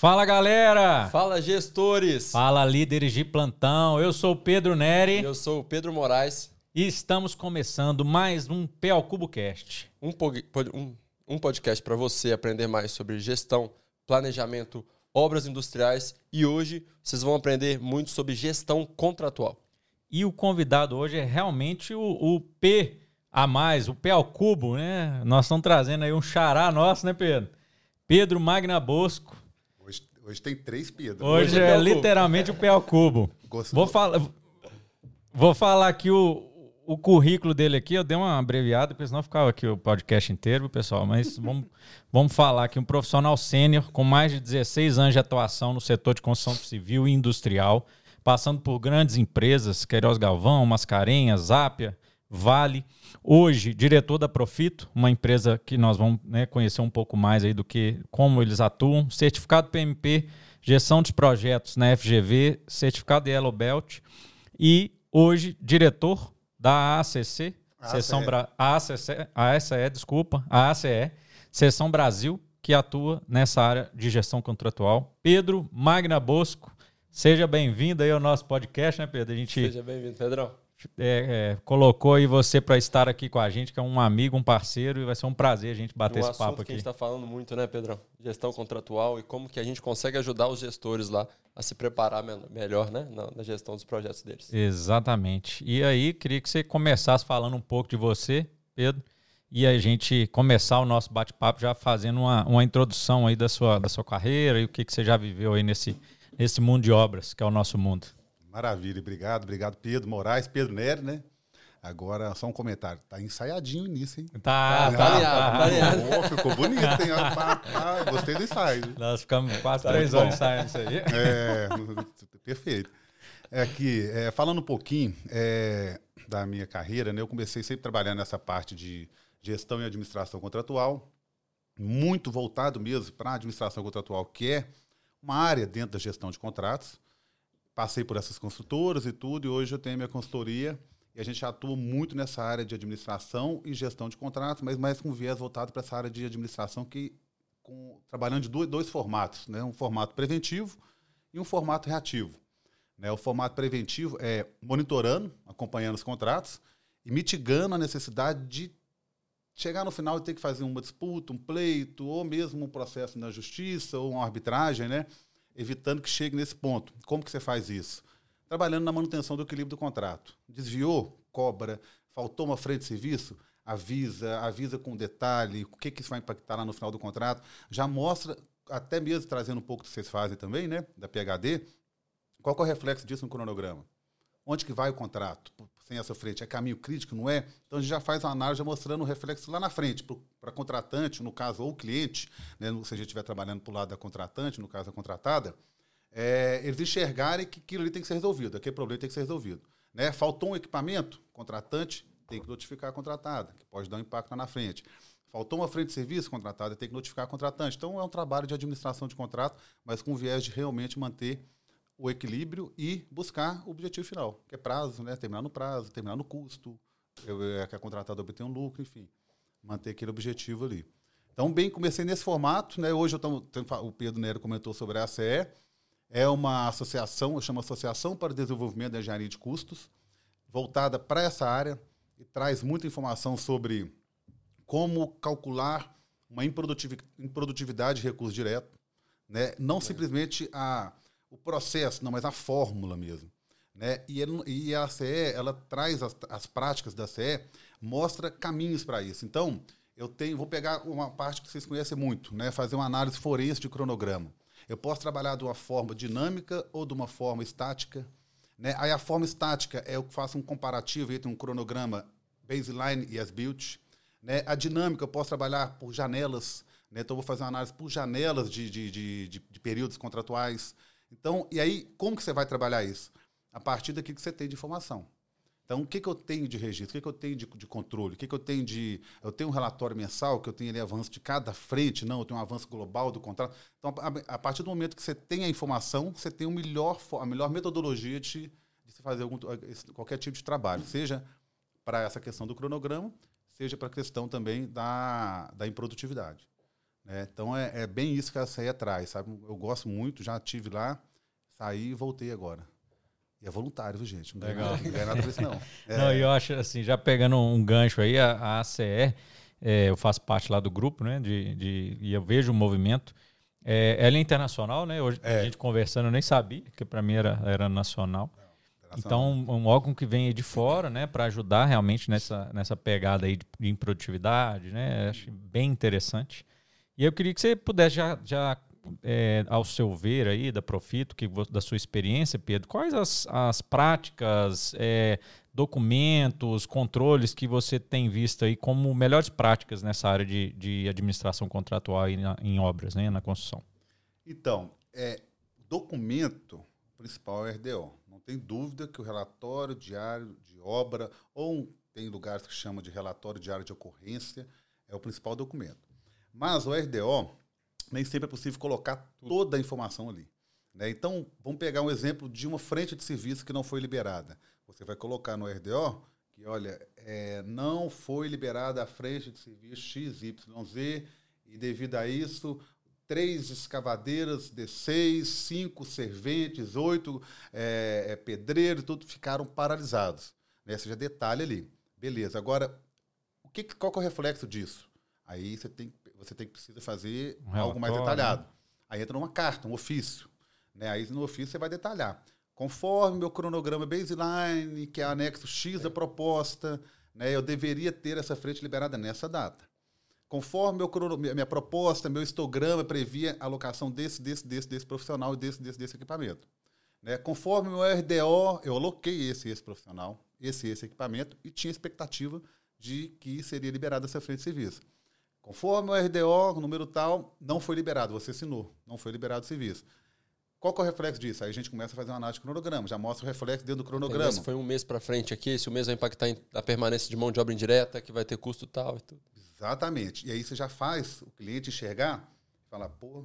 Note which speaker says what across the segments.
Speaker 1: Fala galera!
Speaker 2: Fala gestores!
Speaker 1: Fala líderes de plantão. Eu sou o Pedro Neri.
Speaker 2: Eu sou o Pedro Moraes.
Speaker 1: E estamos começando mais um PL Cubo Cast.
Speaker 2: Um, um, um podcast para você aprender mais sobre gestão, planejamento, obras industriais e hoje vocês vão aprender muito sobre gestão contratual.
Speaker 1: E o convidado hoje é realmente o, o P a mais, o P ao cubo, né? Nós estamos trazendo aí um xará nosso, né, Pedro? Pedro Magna Bosco.
Speaker 3: Hoje, tem três Pedro.
Speaker 1: Hoje, hoje é, é literalmente o P ao cubo. Vou, falar, vou falar aqui o, o currículo dele aqui, eu dei uma abreviada, porque senão ficava aqui o podcast inteiro, pessoal. Mas vamos, vamos falar aqui. Um profissional sênior com mais de 16 anos de atuação no setor de construção civil e industrial, passando por grandes empresas, Queiroz Galvão, Mascarenhas, Zápia, Vale. Hoje, diretor da Profito, uma empresa que nós vamos né, conhecer um pouco mais aí do que como eles atuam. Certificado PMP, gestão de projetos na FGV, certificado de Yellow Belt. E hoje, diretor da ACC, Seção Bra... ACC, ACE, desculpa, a ACE, Seção Brasil, que atua nessa área de gestão contratual. Pedro Magna Bosco, seja bem-vindo aí ao nosso podcast, né, Pedro?
Speaker 2: A gente Seja bem-vindo, Pedrão
Speaker 1: é, é, colocou aí você para estar aqui com a gente, que é um amigo, um parceiro, e vai ser um prazer a gente bater um esse papo aqui.
Speaker 2: que a gente está falando muito, né, Pedrão? Gestão contratual e como que a gente consegue ajudar os gestores lá a se preparar melhor, né, na, gestão dos projetos deles.
Speaker 1: Exatamente. E aí, queria que você começasse falando um pouco de você, Pedro, e a gente começar o nosso bate-papo já fazendo uma, uma introdução aí da sua, da sua carreira e o que, que você já viveu aí nesse, nesse mundo de obras, que é o nosso mundo.
Speaker 3: Maravilha, obrigado, obrigado Pedro Moraes, Pedro Nery, né? Agora, só um comentário. Tá ensaiadinho nisso, hein?
Speaker 1: Tá, tá, tá
Speaker 3: tá. Oh, ficou bonito, hein? Gostei do ensaio.
Speaker 1: Nós ficamos quase tá três anos ensaiando isso aí.
Speaker 3: É, perfeito. É que, é, falando um pouquinho é, da minha carreira, né? Eu comecei sempre trabalhando nessa parte de gestão e administração contratual, muito voltado mesmo para a administração contratual, que é uma área dentro da gestão de contratos passei por essas consultoras e tudo, e hoje eu tenho minha consultoria e a gente atua muito nessa área de administração e gestão de contratos, mas mais com viés voltado para essa área de administração que com, trabalhando de dois, dois, formatos, né? um formato preventivo e um formato reativo. Né? O formato preventivo é monitorando, acompanhando os contratos e mitigando a necessidade de chegar no final e ter que fazer uma disputa, um pleito, ou mesmo um processo na justiça ou uma arbitragem, né? Evitando que chegue nesse ponto. Como que você faz isso? Trabalhando na manutenção do equilíbrio do contrato. Desviou, cobra, faltou uma frente de serviço, avisa, avisa com detalhe, o que, que isso vai impactar lá no final do contrato. Já mostra, até mesmo trazendo um pouco do que vocês fazem também, né, da PHD, qual é o reflexo disso no cronograma? Onde que vai o contrato? Sem essa frente, é caminho crítico, não é? Então a gente já faz uma análise mostrando o reflexo lá na frente, para contratante, no caso, ou cliente, né, se a gente estiver trabalhando para o lado da contratante, no caso da contratada, é, eles enxergarem que aquilo ali tem que ser resolvido, aquele problema tem que ser resolvido. Né? Faltou um equipamento, contratante tem que notificar a contratada, que pode dar um impacto lá na frente. Faltou uma frente de serviço contratada, tem que notificar a contratante. Então é um trabalho de administração de contrato, mas com viés de realmente manter o equilíbrio e buscar o objetivo final, que é prazo, né? terminar no prazo, terminar no custo, é, que a contratada obtenha um lucro, enfim, manter aquele objetivo ali. Então, bem, comecei nesse formato, né? Hoje eu tô, o Pedro Nero comentou sobre a ACE, é uma associação, eu chamo Associação para o Desenvolvimento da Engenharia de Custos, voltada para essa área e traz muita informação sobre como calcular uma improdutividade de recurso direto, né? Não é. simplesmente a o processo, não, mas a fórmula mesmo. Né? E, e a CE, ela traz as, as práticas da CE, mostra caminhos para isso. Então, eu tenho, vou pegar uma parte que vocês conhecem muito, né? fazer uma análise forense de cronograma. Eu posso trabalhar de uma forma dinâmica ou de uma forma estática. Né? Aí a forma estática é eu faço um comparativo entre um cronograma baseline e as built. Né? A dinâmica eu posso trabalhar por janelas. Né? Então, eu vou fazer uma análise por janelas de, de, de, de, de períodos contratuais. Então, e aí, como que você vai trabalhar isso? A partir daquilo que você tem de informação. Então, o que, que eu tenho de registro? O que, que eu tenho de, de controle? O que, que eu tenho de. Eu tenho um relatório mensal, que eu tenho ali avanço de cada frente, não, eu tenho um avanço global do contrato. Então, a, a partir do momento que você tem a informação, você tem o melhor, a melhor metodologia de, de se fazer algum, qualquer tipo de trabalho, seja para essa questão do cronograma, seja para a questão também da, da improdutividade. É, então é, é, bem isso que a CEI traz, sabe? Eu gosto muito, já tive lá, saí e voltei agora. E é voluntário, viu, gente? Não
Speaker 1: Legal.
Speaker 3: Ganha, não ganha nada por isso, não.
Speaker 1: É. Não, eu acho assim, já pegando um gancho aí, a, a ACE, é, eu faço parte lá do grupo, né? De, de, e eu vejo o movimento. É, ela é internacional, né? Hoje é. a gente conversando, eu nem sabia, que para mim era, era nacional. Então, um órgão que vem de fora, né, para ajudar realmente nessa, nessa pegada aí de, de improdutividade, né, acho bem interessante. E eu queria que você pudesse já, já é, ao seu ver aí da Profito, que, da sua experiência, Pedro, quais as, as práticas, é, documentos, controles que você tem visto aí como melhores práticas nessa área de, de administração contratual na, em obras, né, na construção?
Speaker 3: Então, é, documento principal é o RDO. Não tem dúvida que o relatório diário de obra, ou tem lugares que chama de relatório diário de ocorrência, é o principal documento. Mas o RDO, nem sempre é possível colocar toda a informação ali. Né? Então, vamos pegar um exemplo de uma frente de serviço que não foi liberada. Você vai colocar no RDO que, olha, é, não foi liberada a frente de serviço XYZ e devido a isso, três escavadeiras de seis, cinco serventes, oito é, é, pedreiros, tudo ficaram paralisados. Né? Seja detalhe ali. Beleza. Agora, o que, qual que é o reflexo disso? Aí você tem, você tem que precisa fazer um algo mais detalhado. Né? Aí entra numa carta, um ofício. Né? Aí no ofício você vai detalhar. Conforme meu cronograma baseline, que é anexo X da proposta, né, eu deveria ter essa frente liberada nessa data. Conforme meu crono, minha proposta, meu histograma previa a alocação desse, desse, desse, desse profissional e desse, desse, desse equipamento. Né? Conforme meu RDO, eu aloquei esse, esse profissional, esse, esse equipamento e tinha expectativa de que seria liberada essa frente de serviço. Conforme o RDO, número tal, não foi liberado, você assinou, não foi liberado o serviço. Qual é o reflexo disso? Aí a gente começa a fazer uma análise de cronograma, já mostra o reflexo dentro do cronograma.
Speaker 2: Se foi um mês para frente aqui, se o mês vai impactar a permanência de mão de obra indireta, que vai ter custo tal e tudo.
Speaker 3: Exatamente. E aí você já faz o cliente enxergar e falar, pô,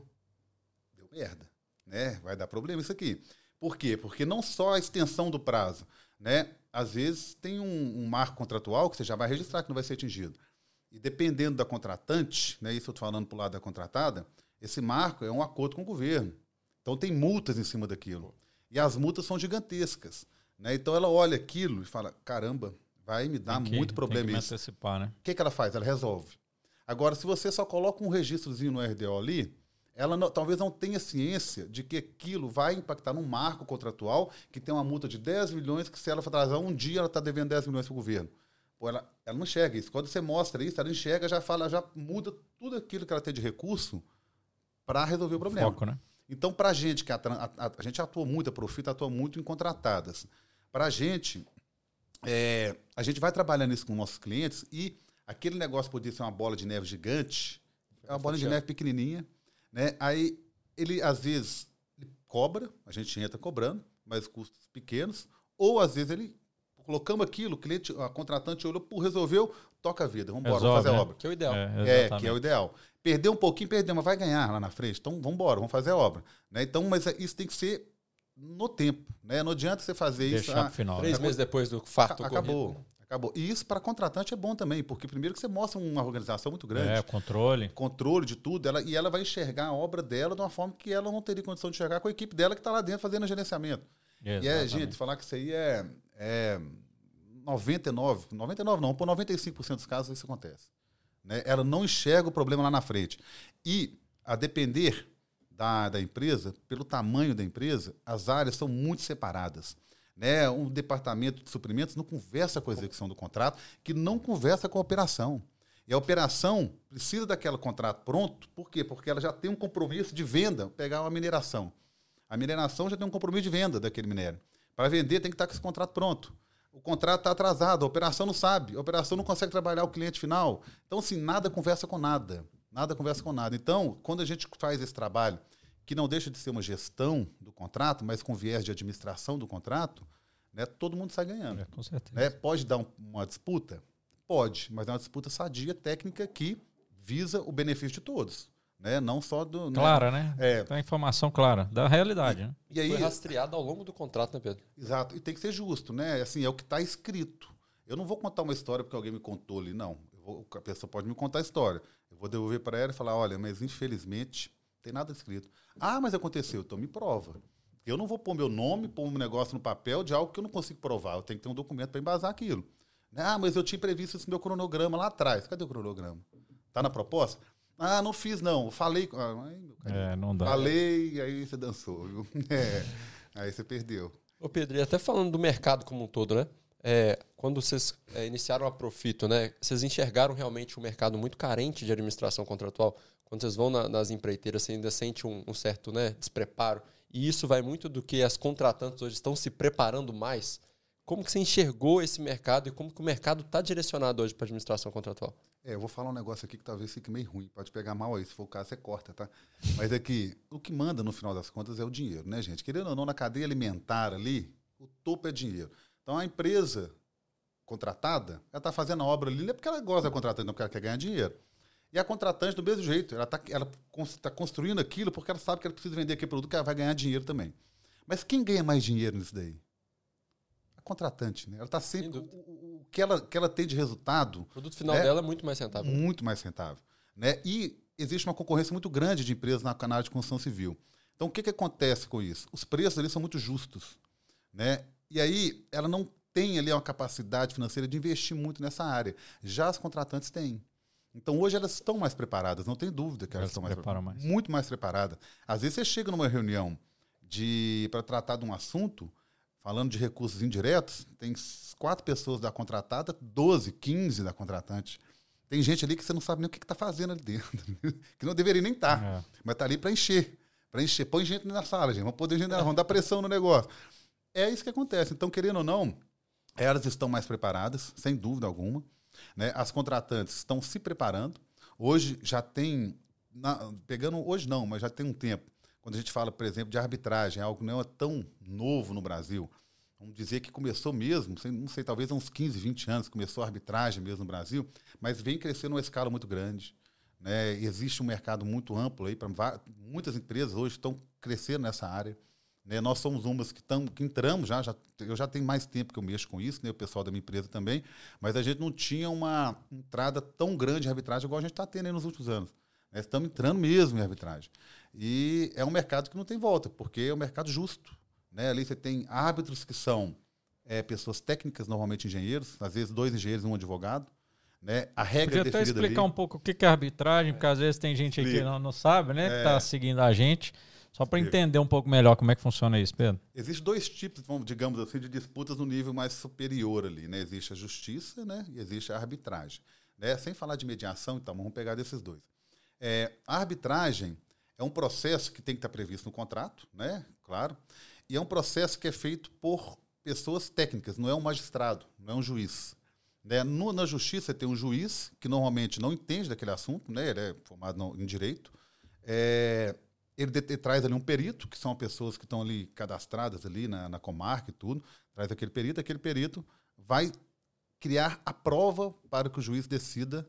Speaker 3: deu merda, né? Vai dar problema isso aqui. Por quê? Porque não só a extensão do prazo, né? Às vezes tem um, um marco contratual que você já vai registrar que não vai ser atingido. E dependendo da contratante, né, isso eu estou falando para o lado da contratada, esse marco é um acordo com o governo. Então tem multas em cima daquilo. E as multas são gigantescas. Né? Então ela olha aquilo e fala: caramba, vai me dar que, muito problema
Speaker 1: tem que isso. Antecipar, né?
Speaker 3: O que, que ela faz? Ela resolve. Agora, se você só coloca um registrozinho no RDO ali, ela não, talvez não tenha ciência de que aquilo vai impactar num marco contratual que tem uma multa de 10 milhões, que se ela for atrasar um dia, ela está devendo 10 milhões para o governo. Pô, ela, ela não enxerga isso. Quando você mostra isso, ela enxerga, já fala, já muda tudo aquilo que ela tem de recurso para resolver o problema.
Speaker 1: Foco, né?
Speaker 3: Então, para a gente, que a, a, a, gente atua muito, a Profita atua muito em contratadas. Para a gente, é, a gente vai trabalhando isso com nossos clientes e aquele negócio podia ser uma bola de neve gigante, é uma bola de neve pequenininha, né? Aí ele, às vezes, ele cobra, a gente entra cobrando, mas custos pequenos, ou às vezes ele colocamos aquilo, o cliente, a contratante olhou, resolveu, toca a vida, vamos embora, vamos fazer
Speaker 1: né?
Speaker 3: a obra.
Speaker 2: Que é o ideal.
Speaker 3: É, é, que é o ideal. Perdeu um pouquinho, perdeu, mas vai ganhar lá na frente. Então, vamos embora, vamos fazer a obra. Né? Então, mas isso tem que ser no tempo. Né? Não adianta você fazer
Speaker 1: Deixar
Speaker 3: isso.
Speaker 1: Ah, final,
Speaker 2: três né? meses depois do fato
Speaker 3: Acabou. Corrido. Acabou. E isso para contratante é bom também, porque primeiro que você mostra uma organização muito grande. É,
Speaker 1: controle.
Speaker 3: Controle de tudo. Ela, e ela vai enxergar a obra dela de uma forma que ela não teria condição de enxergar com a equipe dela que está lá dentro fazendo gerenciamento. Exatamente. E é, gente, falar que isso aí é, é 99, 99 não, por 95% dos casos isso acontece. Né? Ela não enxerga o problema lá na frente. E, a depender da, da empresa, pelo tamanho da empresa, as áreas são muito separadas. Né? Um departamento de suprimentos não conversa com a execução do contrato, que não conversa com a operação. E a operação precisa daquele contrato pronto, por quê? Porque ela já tem um compromisso de venda, pegar uma mineração. A mineração já tem um compromisso de venda daquele minério. Para vender, tem que estar com esse contrato pronto. O contrato está atrasado, a operação não sabe, a operação não consegue trabalhar o cliente final. Então, assim, nada conversa com nada. Nada conversa com nada. Então, quando a gente faz esse trabalho, que não deixa de ser uma gestão do contrato, mas com viés de administração do contrato, né, todo mundo sai ganhando. É,
Speaker 1: com certeza.
Speaker 3: Né? Pode dar um, uma disputa? Pode, mas é uma disputa sadia, técnica, que visa o benefício de todos né? Não só do.
Speaker 1: Né? Clara, né?
Speaker 3: É.
Speaker 1: Tem informação clara da realidade,
Speaker 2: e,
Speaker 1: né?
Speaker 2: E aí, Foi rastreado ao longo do contrato, né, Pedro?
Speaker 3: Exato. E tem que ser justo, né? Assim, é o que está escrito. Eu não vou contar uma história porque alguém me contou ali, não. Eu Vou, a pessoa pode me contar a história. Eu vou devolver para ela e falar: olha, mas infelizmente tem nada escrito. Ah, mas aconteceu, então me prova. Eu não vou pôr meu nome, pôr um negócio no papel de algo que eu não consigo provar. Eu tenho que ter um documento para embasar aquilo. Ah, mas eu tinha previsto esse meu cronograma lá atrás. Cadê o cronograma? Tá na proposta? Ah, não fiz, não. Falei. Ah,
Speaker 1: é, não dá.
Speaker 3: Falei, aí você dançou, viu? É, aí você perdeu.
Speaker 2: Ô, Pedro, e até falando do mercado como um todo, né? É, quando vocês é, iniciaram a Profito, né? Vocês enxergaram realmente um mercado muito carente de administração contratual? Quando vocês vão na, nas empreiteiras, você ainda sente um, um certo né, despreparo. E isso vai muito do que as contratantes hoje estão se preparando mais como que você enxergou esse mercado e como que o mercado está direcionado hoje para a administração contratual?
Speaker 3: É, eu vou falar um negócio aqui que talvez fique meio ruim, pode pegar mal aí, se for o caso você corta, tá? Mas é que o que manda no final das contas é o dinheiro, né, gente? Querendo ou não, na cadeia alimentar ali, o topo é dinheiro. Então a empresa contratada, ela está fazendo a obra ali, não é porque ela gosta da contratante, não porque ela quer ganhar dinheiro. E a contratante, do mesmo jeito, ela está ela tá construindo aquilo porque ela sabe que ela precisa vender aquele produto que ela vai ganhar dinheiro também. Mas quem ganha mais dinheiro nisso daí? Contratante, né? Ela está sempre. O, o, que, ela, que ela tem de resultado. O
Speaker 2: produto final né? dela é muito mais rentável.
Speaker 3: Muito mais rentável. Né? E existe uma concorrência muito grande de empresas na canal de construção civil. Então, o que, que acontece com isso? Os preços ali são muito justos. Né? E aí, ela não tem ali uma capacidade financeira de investir muito nessa área. Já as contratantes têm. Então, hoje elas estão mais preparadas, não tem dúvida que elas, elas estão mais, preparadas. mais muito mais preparadas. Às vezes você chega numa reunião de para tratar de um assunto, falando de recursos indiretos, tem quatro pessoas da contratada, 12, 15 da contratante. Tem gente ali que você não sabe nem o que está fazendo ali dentro, que não deveria nem estar, tá, é. mas está ali para encher. Para encher. Põe gente na sala, gente. Vamos poder gente, vamos dar pressão no negócio. É isso que acontece. Então, querendo ou não, elas estão mais preparadas, sem dúvida alguma. Né? As contratantes estão se preparando. Hoje já tem, na, pegando hoje não, mas já tem um tempo, quando a gente fala, por exemplo, de arbitragem, algo que não é tão novo no Brasil. Vamos dizer que começou mesmo, não sei, talvez há uns 15, 20 anos, começou a arbitragem mesmo no Brasil, mas vem crescendo uma escala muito grande. Né? Existe um mercado muito amplo aí, para muitas empresas hoje estão crescendo nessa área. Né? Nós somos umas que, tam, que entramos já, já, eu já tenho mais tempo que eu mexo com isso, né? o pessoal da minha empresa também, mas a gente não tinha uma entrada tão grande em arbitragem igual a gente está tendo nos últimos anos. Né? Estamos entrando mesmo em arbitragem. E é um mercado que não tem volta, porque é um mercado justo. Né? Ali você tem árbitros que são é, pessoas técnicas, normalmente engenheiros, às vezes dois engenheiros e um advogado. Né? A regra
Speaker 1: Podia até explicar ali... um pouco o que é arbitragem, porque às vezes tem gente aqui que não, não sabe, né? É... Que está seguindo a gente. Só para entender um pouco melhor como é que funciona isso, Pedro.
Speaker 3: Existem dois tipos, digamos assim, de disputas no nível mais superior ali. Né? Existe a justiça né? e existe a arbitragem. Né? Sem falar de mediação, então, vamos pegar desses dois. É, a arbitragem é um processo que tem que estar previsto no contrato, né? Claro. E é um processo que é feito por pessoas técnicas, não é um magistrado, não é um juiz. Né? No, na justiça tem um juiz que normalmente não entende daquele assunto, né? ele é formado no, em direito. É, ele, de, ele, traz ali um perito, que são pessoas que estão ali cadastradas ali na, na comarca e tudo, traz aquele perito, aquele perito vai criar a prova para que o juiz decida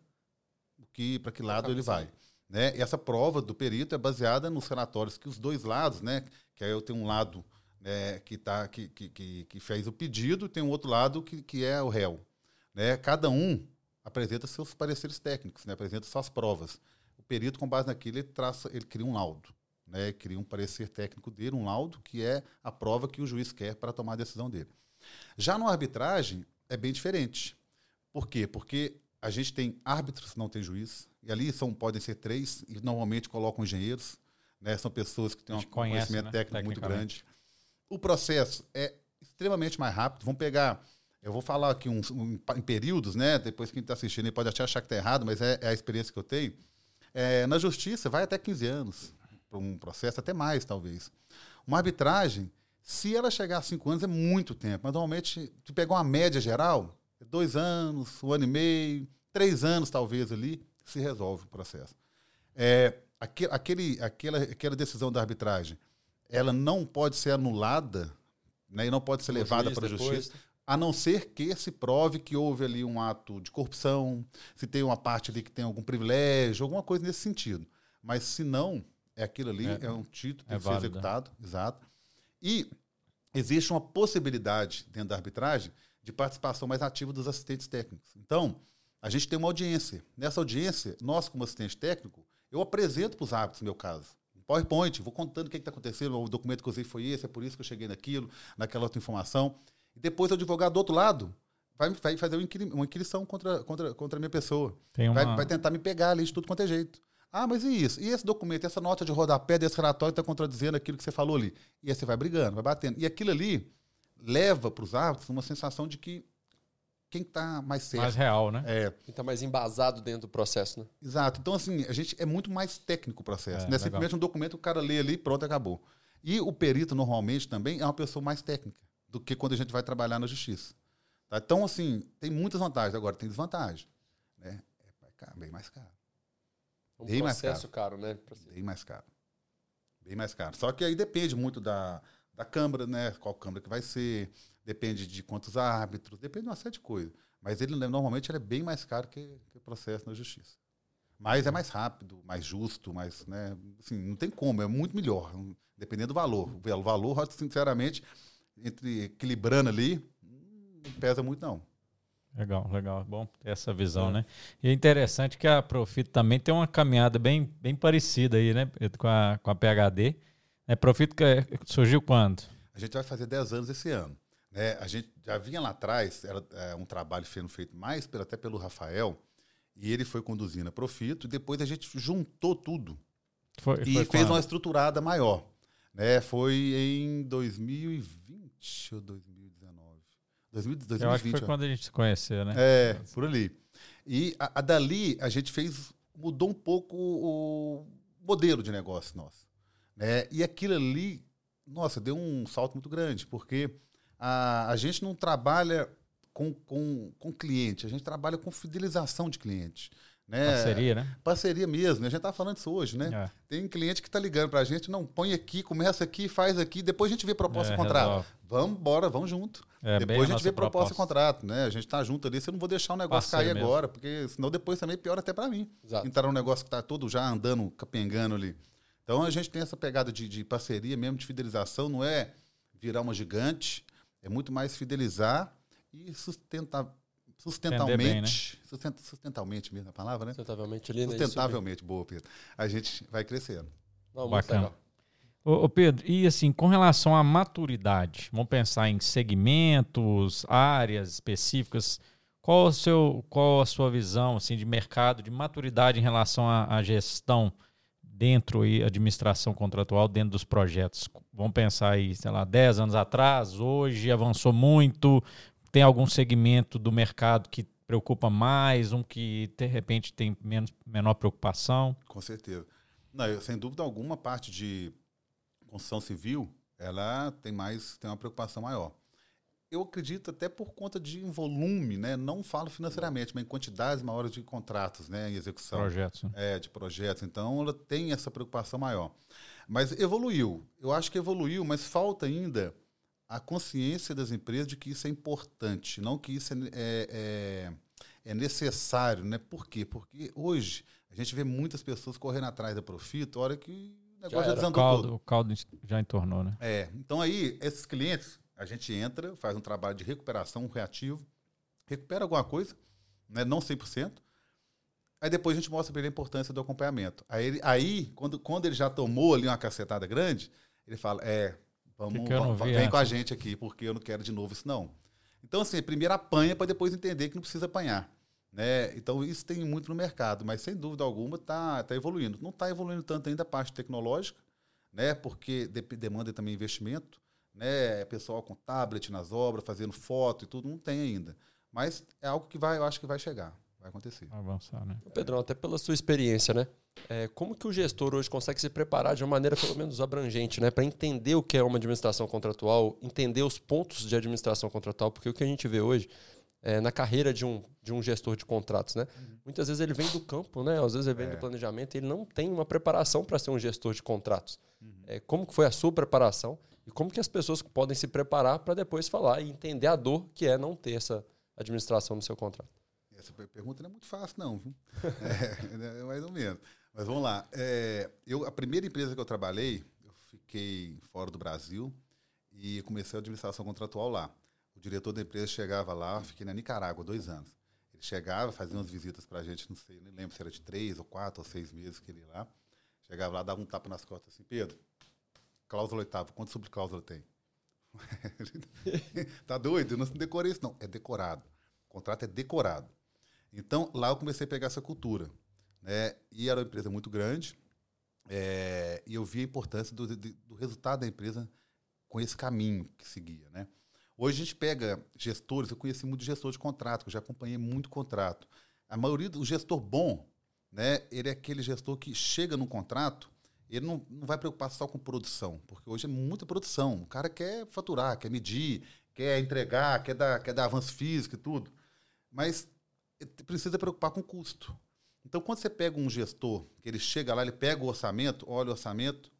Speaker 3: que, para que lado ele vai. Né? Essa prova do perito é baseada nos relatórios que os dois lados, né? que aí eu tenho um lado né, que, tá, que, que, que, fez o pedido, tem um outro lado que, que é o réu. Né? Cada um apresenta seus pareceres técnicos, né? apresenta suas provas. O perito, com base naquilo, ele, traça, ele cria um laudo. Né? Cria um parecer técnico dele, um laudo, que é a prova que o juiz quer para tomar a decisão dele. Já no arbitragem, é bem diferente. Por quê? Porque a gente tem árbitros, não tem juiz, e ali são, podem ser três, e normalmente colocam engenheiros, né? são pessoas que têm um conhece, conhecimento né? técnico muito grande. O processo é extremamente mais rápido. Vamos pegar, eu vou falar aqui uns, um, em períodos, né? depois quem está assistindo pode até achar que está errado, mas é, é, a experiência que eu tenho. É, na justiça, vai até 15 anos para um processo, até mais, talvez. Uma arbitragem, se ela chegar a 5 anos, é muito tempo. Mas normalmente, tu pegar uma média geral, dois anos, um ano e meio, três anos talvez ali, se resolve o processo. É, aquele, aquela, aquela decisão da arbitragem, ela não pode ser anulada né, e não pode ser o levada para a justiça, a não ser que se prove que houve ali um ato de corrupção, se tem uma parte ali que tem algum privilégio, alguma coisa nesse sentido. Mas se não, é aquilo ali, é, é um título, tem é que ser executado, exato. E existe uma possibilidade dentro da arbitragem de participação mais ativa dos assistentes técnicos. Então, a gente tem uma audiência. Nessa audiência, nós, como assistente técnico, eu apresento para os árbitros, no meu caso. PowerPoint, vou contando o que está acontecendo, o documento que eu usei foi esse, é por isso que eu cheguei naquilo, naquela outra informação. E depois o advogado do outro lado vai, vai fazer uma inquirição contra, contra, contra a minha pessoa. Uma... Vai, vai, tentar me pegar ali de tudo quanto é jeito. Ah, mas e isso? E esse documento, essa nota de rodapé desse relatório está contradizendo aquilo que você falou ali. E aí você vai brigando, vai batendo. E aquilo ali leva para os árbitros uma sensação de que quem está mais certo.
Speaker 1: Mais real, né?
Speaker 2: É. Quem está mais embasado dentro do processo, né?
Speaker 3: Exato. Então, assim, a gente é muito mais técnico o processo. É, né? Simplesmente um documento o cara lê ali pronto, acabou. E o perito, normalmente, também é uma pessoa mais técnica do que quando a gente vai trabalhar na justiça. Tá? Então, assim, tem muitas vantagens. Agora, tem desvantagem. Né? É bem mais caro.
Speaker 2: Um bem processo caro. caro, né?
Speaker 3: Bem mais caro. Bem mais caro. Só que aí depende muito da, da Câmara, né? Qual Câmara que vai ser, depende de quantos árbitros, depende de uma série de coisas. Mas ele normalmente ele é bem mais caro que, que o processo na justiça. Mas é mais rápido, mais justo, mais, né? Assim, não tem como, é muito melhor, dependendo do valor. O valor, sinceramente, entre equilibrando ali, não pesa muito não.
Speaker 1: Legal, legal. Bom ter essa visão, é. né? E é interessante que a Profit também tem uma caminhada bem, bem parecida aí, né? Com a, com a PHD. É, Profit surgiu quando?
Speaker 3: A gente vai fazer 10 anos esse ano. Né? A gente já vinha lá atrás, era é, um trabalho sendo feito mais pelo, até pelo Rafael, e ele foi conduzindo a Profito, e depois a gente juntou tudo foi, e foi fez quando? uma estruturada maior. Né? Foi em 2020 ou 2019? 2020,
Speaker 1: Eu acho que foi ó. quando a gente se conheceu, né?
Speaker 3: É, por ali. E a, a, dali a gente fez, mudou um pouco o modelo de negócio nosso. Né? E aquilo ali, nossa, deu um salto muito grande, porque a, a gente não trabalha com, com, com cliente, a gente trabalha com fidelização de cliente. Né?
Speaker 1: Parceria, né?
Speaker 3: Parceria mesmo. A gente tá falando isso hoje, né? É. Tem cliente que tá ligando para a gente, não, põe aqui, começa aqui, faz aqui, depois a gente vê proposta é, contrato. Resolve. Vamos embora, vamos junto. É, depois a gente vê proposta e contrato, né? A gente tá junto ali, você não vou deixar o negócio Parceiro cair mesmo. agora, porque senão depois também pior até para mim. Exato. Entrar um negócio que tá todo já andando, capengando ali. Então a gente tem essa pegada de, de parceria mesmo, de fidelização, não é virar uma gigante, é muito mais fidelizar e sustentar sustentalmente, bem, né? sustenta, sustentalmente mesmo a palavra, né?
Speaker 2: Sustentavelmente ali,
Speaker 3: né? Sustentavelmente, boa, Pedro. A gente vai crescendo.
Speaker 1: Não, Bacana. Ô, ô, Pedro, e assim, com relação à maturidade, vamos pensar em segmentos, áreas específicas, qual, o seu, qual a sua visão assim, de mercado, de maturidade em relação à, à gestão dentro e administração contratual dentro dos projetos? Vamos pensar aí, sei lá, 10 anos atrás, hoje avançou muito, tem algum segmento do mercado que preocupa mais, um que de repente tem menos, menor preocupação?
Speaker 3: Com certeza. Não, eu, sem dúvida alguma, parte de construção civil, ela tem mais, tem uma preocupação maior eu acredito até por conta de volume, né? Não falo financeiramente, mas em quantidades maiores de contratos, né? Em execução.
Speaker 1: Projetos. Né?
Speaker 3: É, de projetos. Então, ela tem essa preocupação maior. Mas evoluiu. Eu acho que evoluiu, mas falta ainda a consciência das empresas de que isso é importante, não que isso é, é, é, é necessário, né? Por quê? Porque hoje a gente vê muitas pessoas correndo atrás da profito, hora que o negócio já, já desandou
Speaker 1: o caldo. O caldo já entornou, né?
Speaker 3: É. Então aí, esses clientes a gente entra, faz um trabalho de recuperação reativo, recupera alguma coisa, né, não 100%, aí depois a gente mostra para ele a importância do acompanhamento. Aí, ele, aí quando, quando ele já tomou ali uma cacetada grande, ele fala, é, vamos, vamos vem antes? com a gente aqui, porque eu não quero de novo isso não. Então, assim, primeiro apanha para depois entender que não precisa apanhar. Né? Então, isso tem muito no mercado, mas sem dúvida alguma está tá evoluindo. Não está evoluindo tanto ainda a parte tecnológica, né? porque de, demanda também investimento né, pessoal com tablet nas obras, fazendo foto e tudo, não tem ainda. Mas é algo que vai, eu acho que vai chegar, vai acontecer.
Speaker 1: Avançar, né?
Speaker 2: Pedrão, até pela sua experiência, né? É, como que o gestor hoje consegue se preparar de uma maneira pelo menos abrangente, né, para entender o que é uma administração contratual, entender os pontos de administração contratual, porque o que a gente vê hoje é, na carreira de um, de um gestor de contratos, né? Uhum. Muitas vezes ele vem do campo, né? Às vezes ele vem é. do planejamento e ele não tem uma preparação para ser um gestor de contratos. Uhum. É, como que foi a sua preparação e como que as pessoas podem se preparar para depois falar e entender a dor que é não ter essa administração no seu contrato?
Speaker 3: Essa pergunta não é muito fácil, não. é, é, mais ou menos. Mas vamos lá. É, eu, a primeira empresa que eu trabalhei, eu fiquei fora do Brasil e comecei a administração contratual lá. O diretor da empresa chegava lá, fiquei na Nicarágua dois anos. Ele chegava, fazia umas visitas para a gente, não sei, nem lembro se era de três ou quatro ou seis meses que ele ia lá. Chegava lá, dava um tapa nas costas assim, Pedro, cláusula oitava, quanto sobre cláusula tem? tá doido? Eu não decorei isso, não. É decorado. O contrato é decorado. Então, lá eu comecei a pegar essa cultura. Né? E era uma empresa muito grande, é, e eu vi a importância do, do, do, resultado da empresa com esse caminho que seguia. Né? Hoje a gente pega gestores, eu conheci muito gestor de contrato, eu já acompanhei muito contrato. A maioria do gestor bom, né, ele é aquele gestor que chega no contrato, ele não, não vai preocupar só com produção, porque hoje é muita produção. O cara quer faturar, quer medir, quer entregar, quer dar, quer dar avanço físico e tudo. Mas precisa preocupar com custo. Então, quando você pega um gestor, que ele chega lá, ele pega o orçamento, olha o orçamento,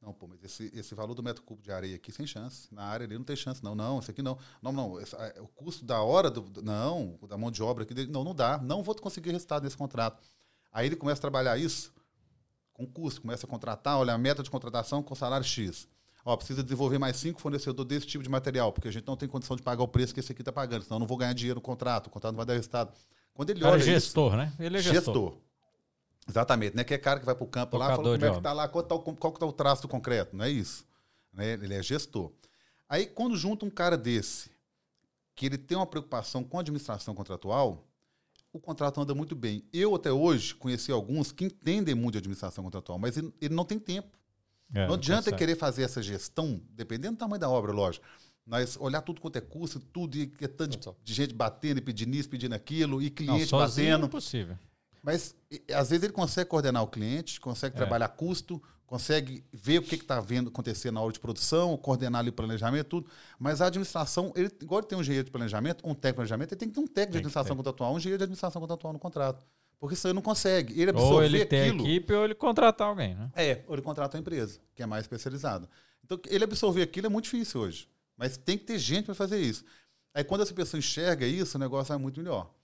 Speaker 3: não, pô, mas esse, esse valor do metro cúbico de areia aqui sem chance. Na área ali não tem chance. Não, não, esse aqui não. Não, não. Esse, o custo da hora do. Não, da mão de obra aqui. Não, não dá. Não vou conseguir resultado nesse contrato. Aí ele começa a trabalhar isso com custo, começa a contratar, olha, a meta de contratação com salário X. Ó, precisa desenvolver mais cinco fornecedores desse tipo de material, porque a gente não tem condição de pagar o preço que esse aqui está pagando, senão eu não vou ganhar dinheiro no contrato, o contrato não vai dar resultado.
Speaker 1: Quando ele olha. É gestor, isso, né? Ele é gestor. gestor.
Speaker 3: Exatamente, né? Que é cara que vai para o campo Tocador lá, fala como é que está lá, qual, tá, qual que tá o traço do concreto, não é isso? Né? Ele é gestor. Aí, quando junta um cara desse, que ele tem uma preocupação com a administração contratual, o contrato anda muito bem. Eu, até hoje, conheci alguns que entendem muito de administração contratual, mas ele, ele não tem tempo. É, não adianta querer fazer essa gestão, dependendo do tamanho da obra, lógico. Mas olhar tudo quanto é custo, tudo, e é tanto de, de, gente batendo e pedindo isso, pedindo aquilo, e cliente não, batendo. É
Speaker 1: impossível.
Speaker 3: Mas às vezes ele consegue coordenar o cliente, consegue é. trabalhar custo, consegue ver o que está vendo acontecer na hora de produção, coordenar ali o planejamento, tudo. Mas a administração, ele, igual ele tem um engenheiro de planejamento, um técnico de planejamento, ele tem que ter um técnico de administração contratual, um engenheiro de administração contratual no contrato. Porque isso aí não consegue. Ele absorver
Speaker 1: ou ele tem
Speaker 3: aquilo,
Speaker 1: equipe ou ele contratar alguém, né?
Speaker 3: É, ou ele contrata uma empresa, que é mais especializada. Então, ele absorver aquilo é muito difícil hoje. Mas tem que ter gente para fazer isso. Aí, quando essa pessoa enxerga isso, o negócio é muito melhor.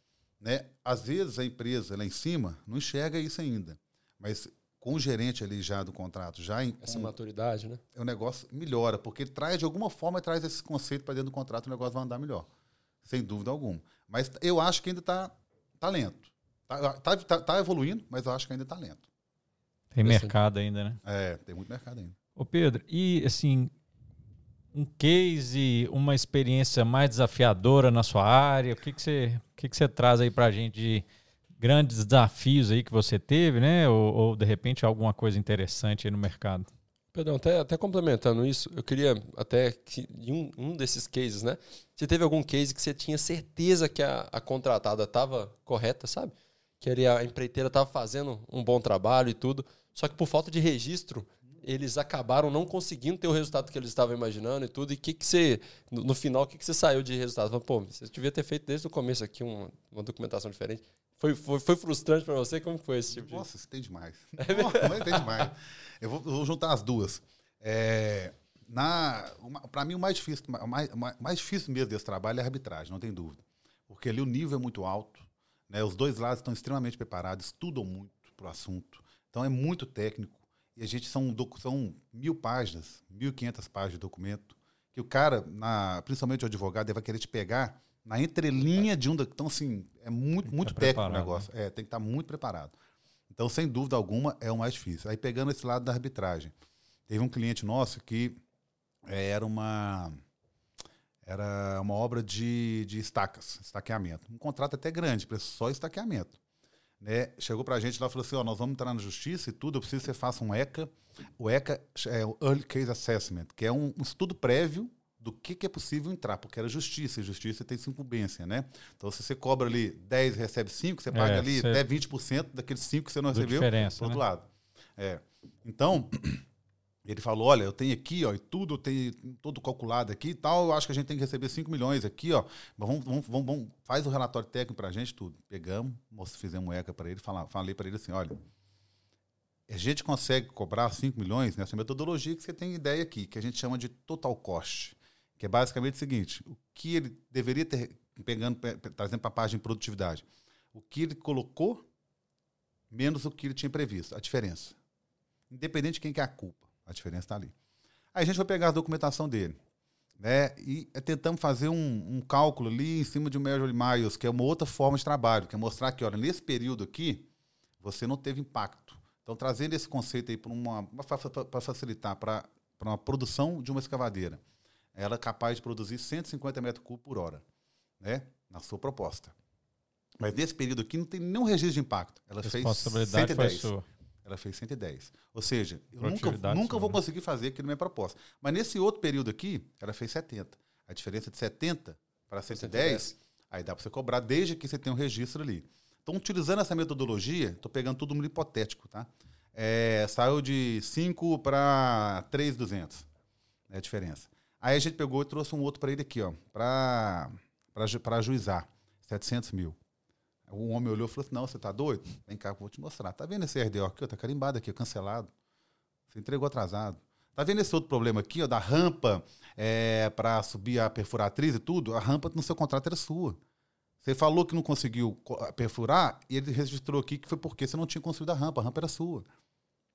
Speaker 3: Né? Às vezes, a empresa lá em cima não enxerga isso ainda. Mas com o gerente ali já do contrato, já em,
Speaker 2: essa com, maturidade, né?
Speaker 3: O negócio melhora, porque ele traz, de alguma forma, traz esse conceito para dentro do contrato, o negócio vai andar melhor. Sem dúvida alguma. Mas eu acho que ainda está tá lento. Está tá, tá, tá, evoluindo, mas eu acho que ainda está lento.
Speaker 1: Tem mercado ainda, né?
Speaker 3: É, tem muito mercado ainda.
Speaker 1: Ô Pedro, e assim, um case, uma experiência mais desafiadora na sua área? O que, que, você, o que, que você traz aí para a gente de grandes desafios aí que você teve, né? Ou, ou, de repente alguma coisa interessante aí no mercado?
Speaker 2: Pedro, até, até complementando isso, eu queria até que em um, um desses cases, né? Você teve algum case que você tinha certeza que a, a contratada estava correta, sabe? Que a empreiteira estava fazendo um bom trabalho e tudo, só que por falta de registro, eles acabaram não conseguindo ter o resultado que eles estavam imaginando e tudo. E o que, que você, no, final, o que, que você saiu de resultado? Pô, você devia ter feito desde o começo aqui uma, uma documentação diferente. Foi, foi, foi frustrante para você? Como foi esse tipo
Speaker 3: de... Nossa, você tem demais. É tem demais. Eu vou, eu vou, juntar as duas. É, para mim, o mais difícil, mais, mais difícil mesmo desse trabalho é a arbitragem, não tem dúvida. Porque ali o nível é muito alto, né? os dois lados estão extremamente preparados, estudam muito para o assunto. Então é muito técnico. E a gente são, são mil páginas, mil quinhentas páginas de documento, que o cara, na, principalmente o advogado, vai querer te pegar na entrelinha de um. Então, assim, é muito, muito técnico o negócio. Né? É, tem que estar muito preparado. Então, sem dúvida alguma, é o mais difícil. Aí, pegando esse lado da arbitragem, teve um cliente nosso que é, era uma era uma obra de, de estacas, estaqueamento. Um contrato até grande, só estaqueamento né, chegou para a gente lá e falou assim: ó, nós vamos entrar na justiça e tudo, eu preciso que você faça um ECA. O ECA é o Early Case Assessment, que é um, um estudo prévio do que, que, é possível entrar, porque era justiça, e justiça tem incumbência, né? Então, se você cobra ali 10 recebe 5, você paga é, ali você... até 20% daqueles 5 que você não recebeu
Speaker 1: do
Speaker 3: outro né? lado. É. Então, ele falou: olha, eu tenho aqui, ó, e tudo, eu tenho todo calculado aqui e tal, eu acho que a gente tem que receber 5 milhões aqui, ó. Vamos, vamos, vamos, vamos faz o relatório técnico para a gente, tudo. Pegamos, fizemos um ECA para ele, falei para ele assim: olha, a gente consegue cobrar 5 milhões nessa metodologia que você tem ideia aqui, que a gente chama de total cost, que é basicamente o seguinte: o que ele deveria ter, pegando, trazendo para a página de produtividade, o que ele colocou menos o que ele tinha previsto, a diferença. Independente de quem que é a culpa. A diferença está ali. Aí a gente foi pegar a documentação dele. Né? E tentamos fazer um, um, cálculo ali em cima de um measure miles, que é uma outra forma de trabalho, que é mostrar que, olha, nesse período aqui, você não teve impacto. Então, trazendo esse conceito aí para facilitar para uma produção de uma escavadeira, ela é capaz de produzir 150 metros cúbicos por hora, né? na sua proposta. Mas nesse período aqui não tem nenhum registro de impacto. Ela fez 110. Ela fez 110. Ou seja, eu nunca, nunca vou né? conseguir fazer aquilo na minha proposta. Mas nesse outro período aqui, ela fez 70. A diferença de 70 para 110, 110. aí dá para você cobrar desde que você tenha um registro ali. Então, utilizando essa metodologia, estou pegando tudo no hipotético, tá? É, saiu de 5 para 3,200. É a diferença. Aí a gente pegou e trouxe um outro para ele aqui, ó, para ajuizar, 700 mil. O homem olhou e falou assim: Não, você está doido? Vem cá, vou te mostrar. Tá vendo esse RDO aqui? Está carimbado aqui, cancelado. Você entregou atrasado. Tá vendo esse outro problema aqui, ó, da rampa é, para subir a perfuratriz e tudo? A rampa no seu contrato era sua. Você falou que não conseguiu perfurar e ele registrou aqui que foi porque você não tinha construído a rampa. A rampa era sua.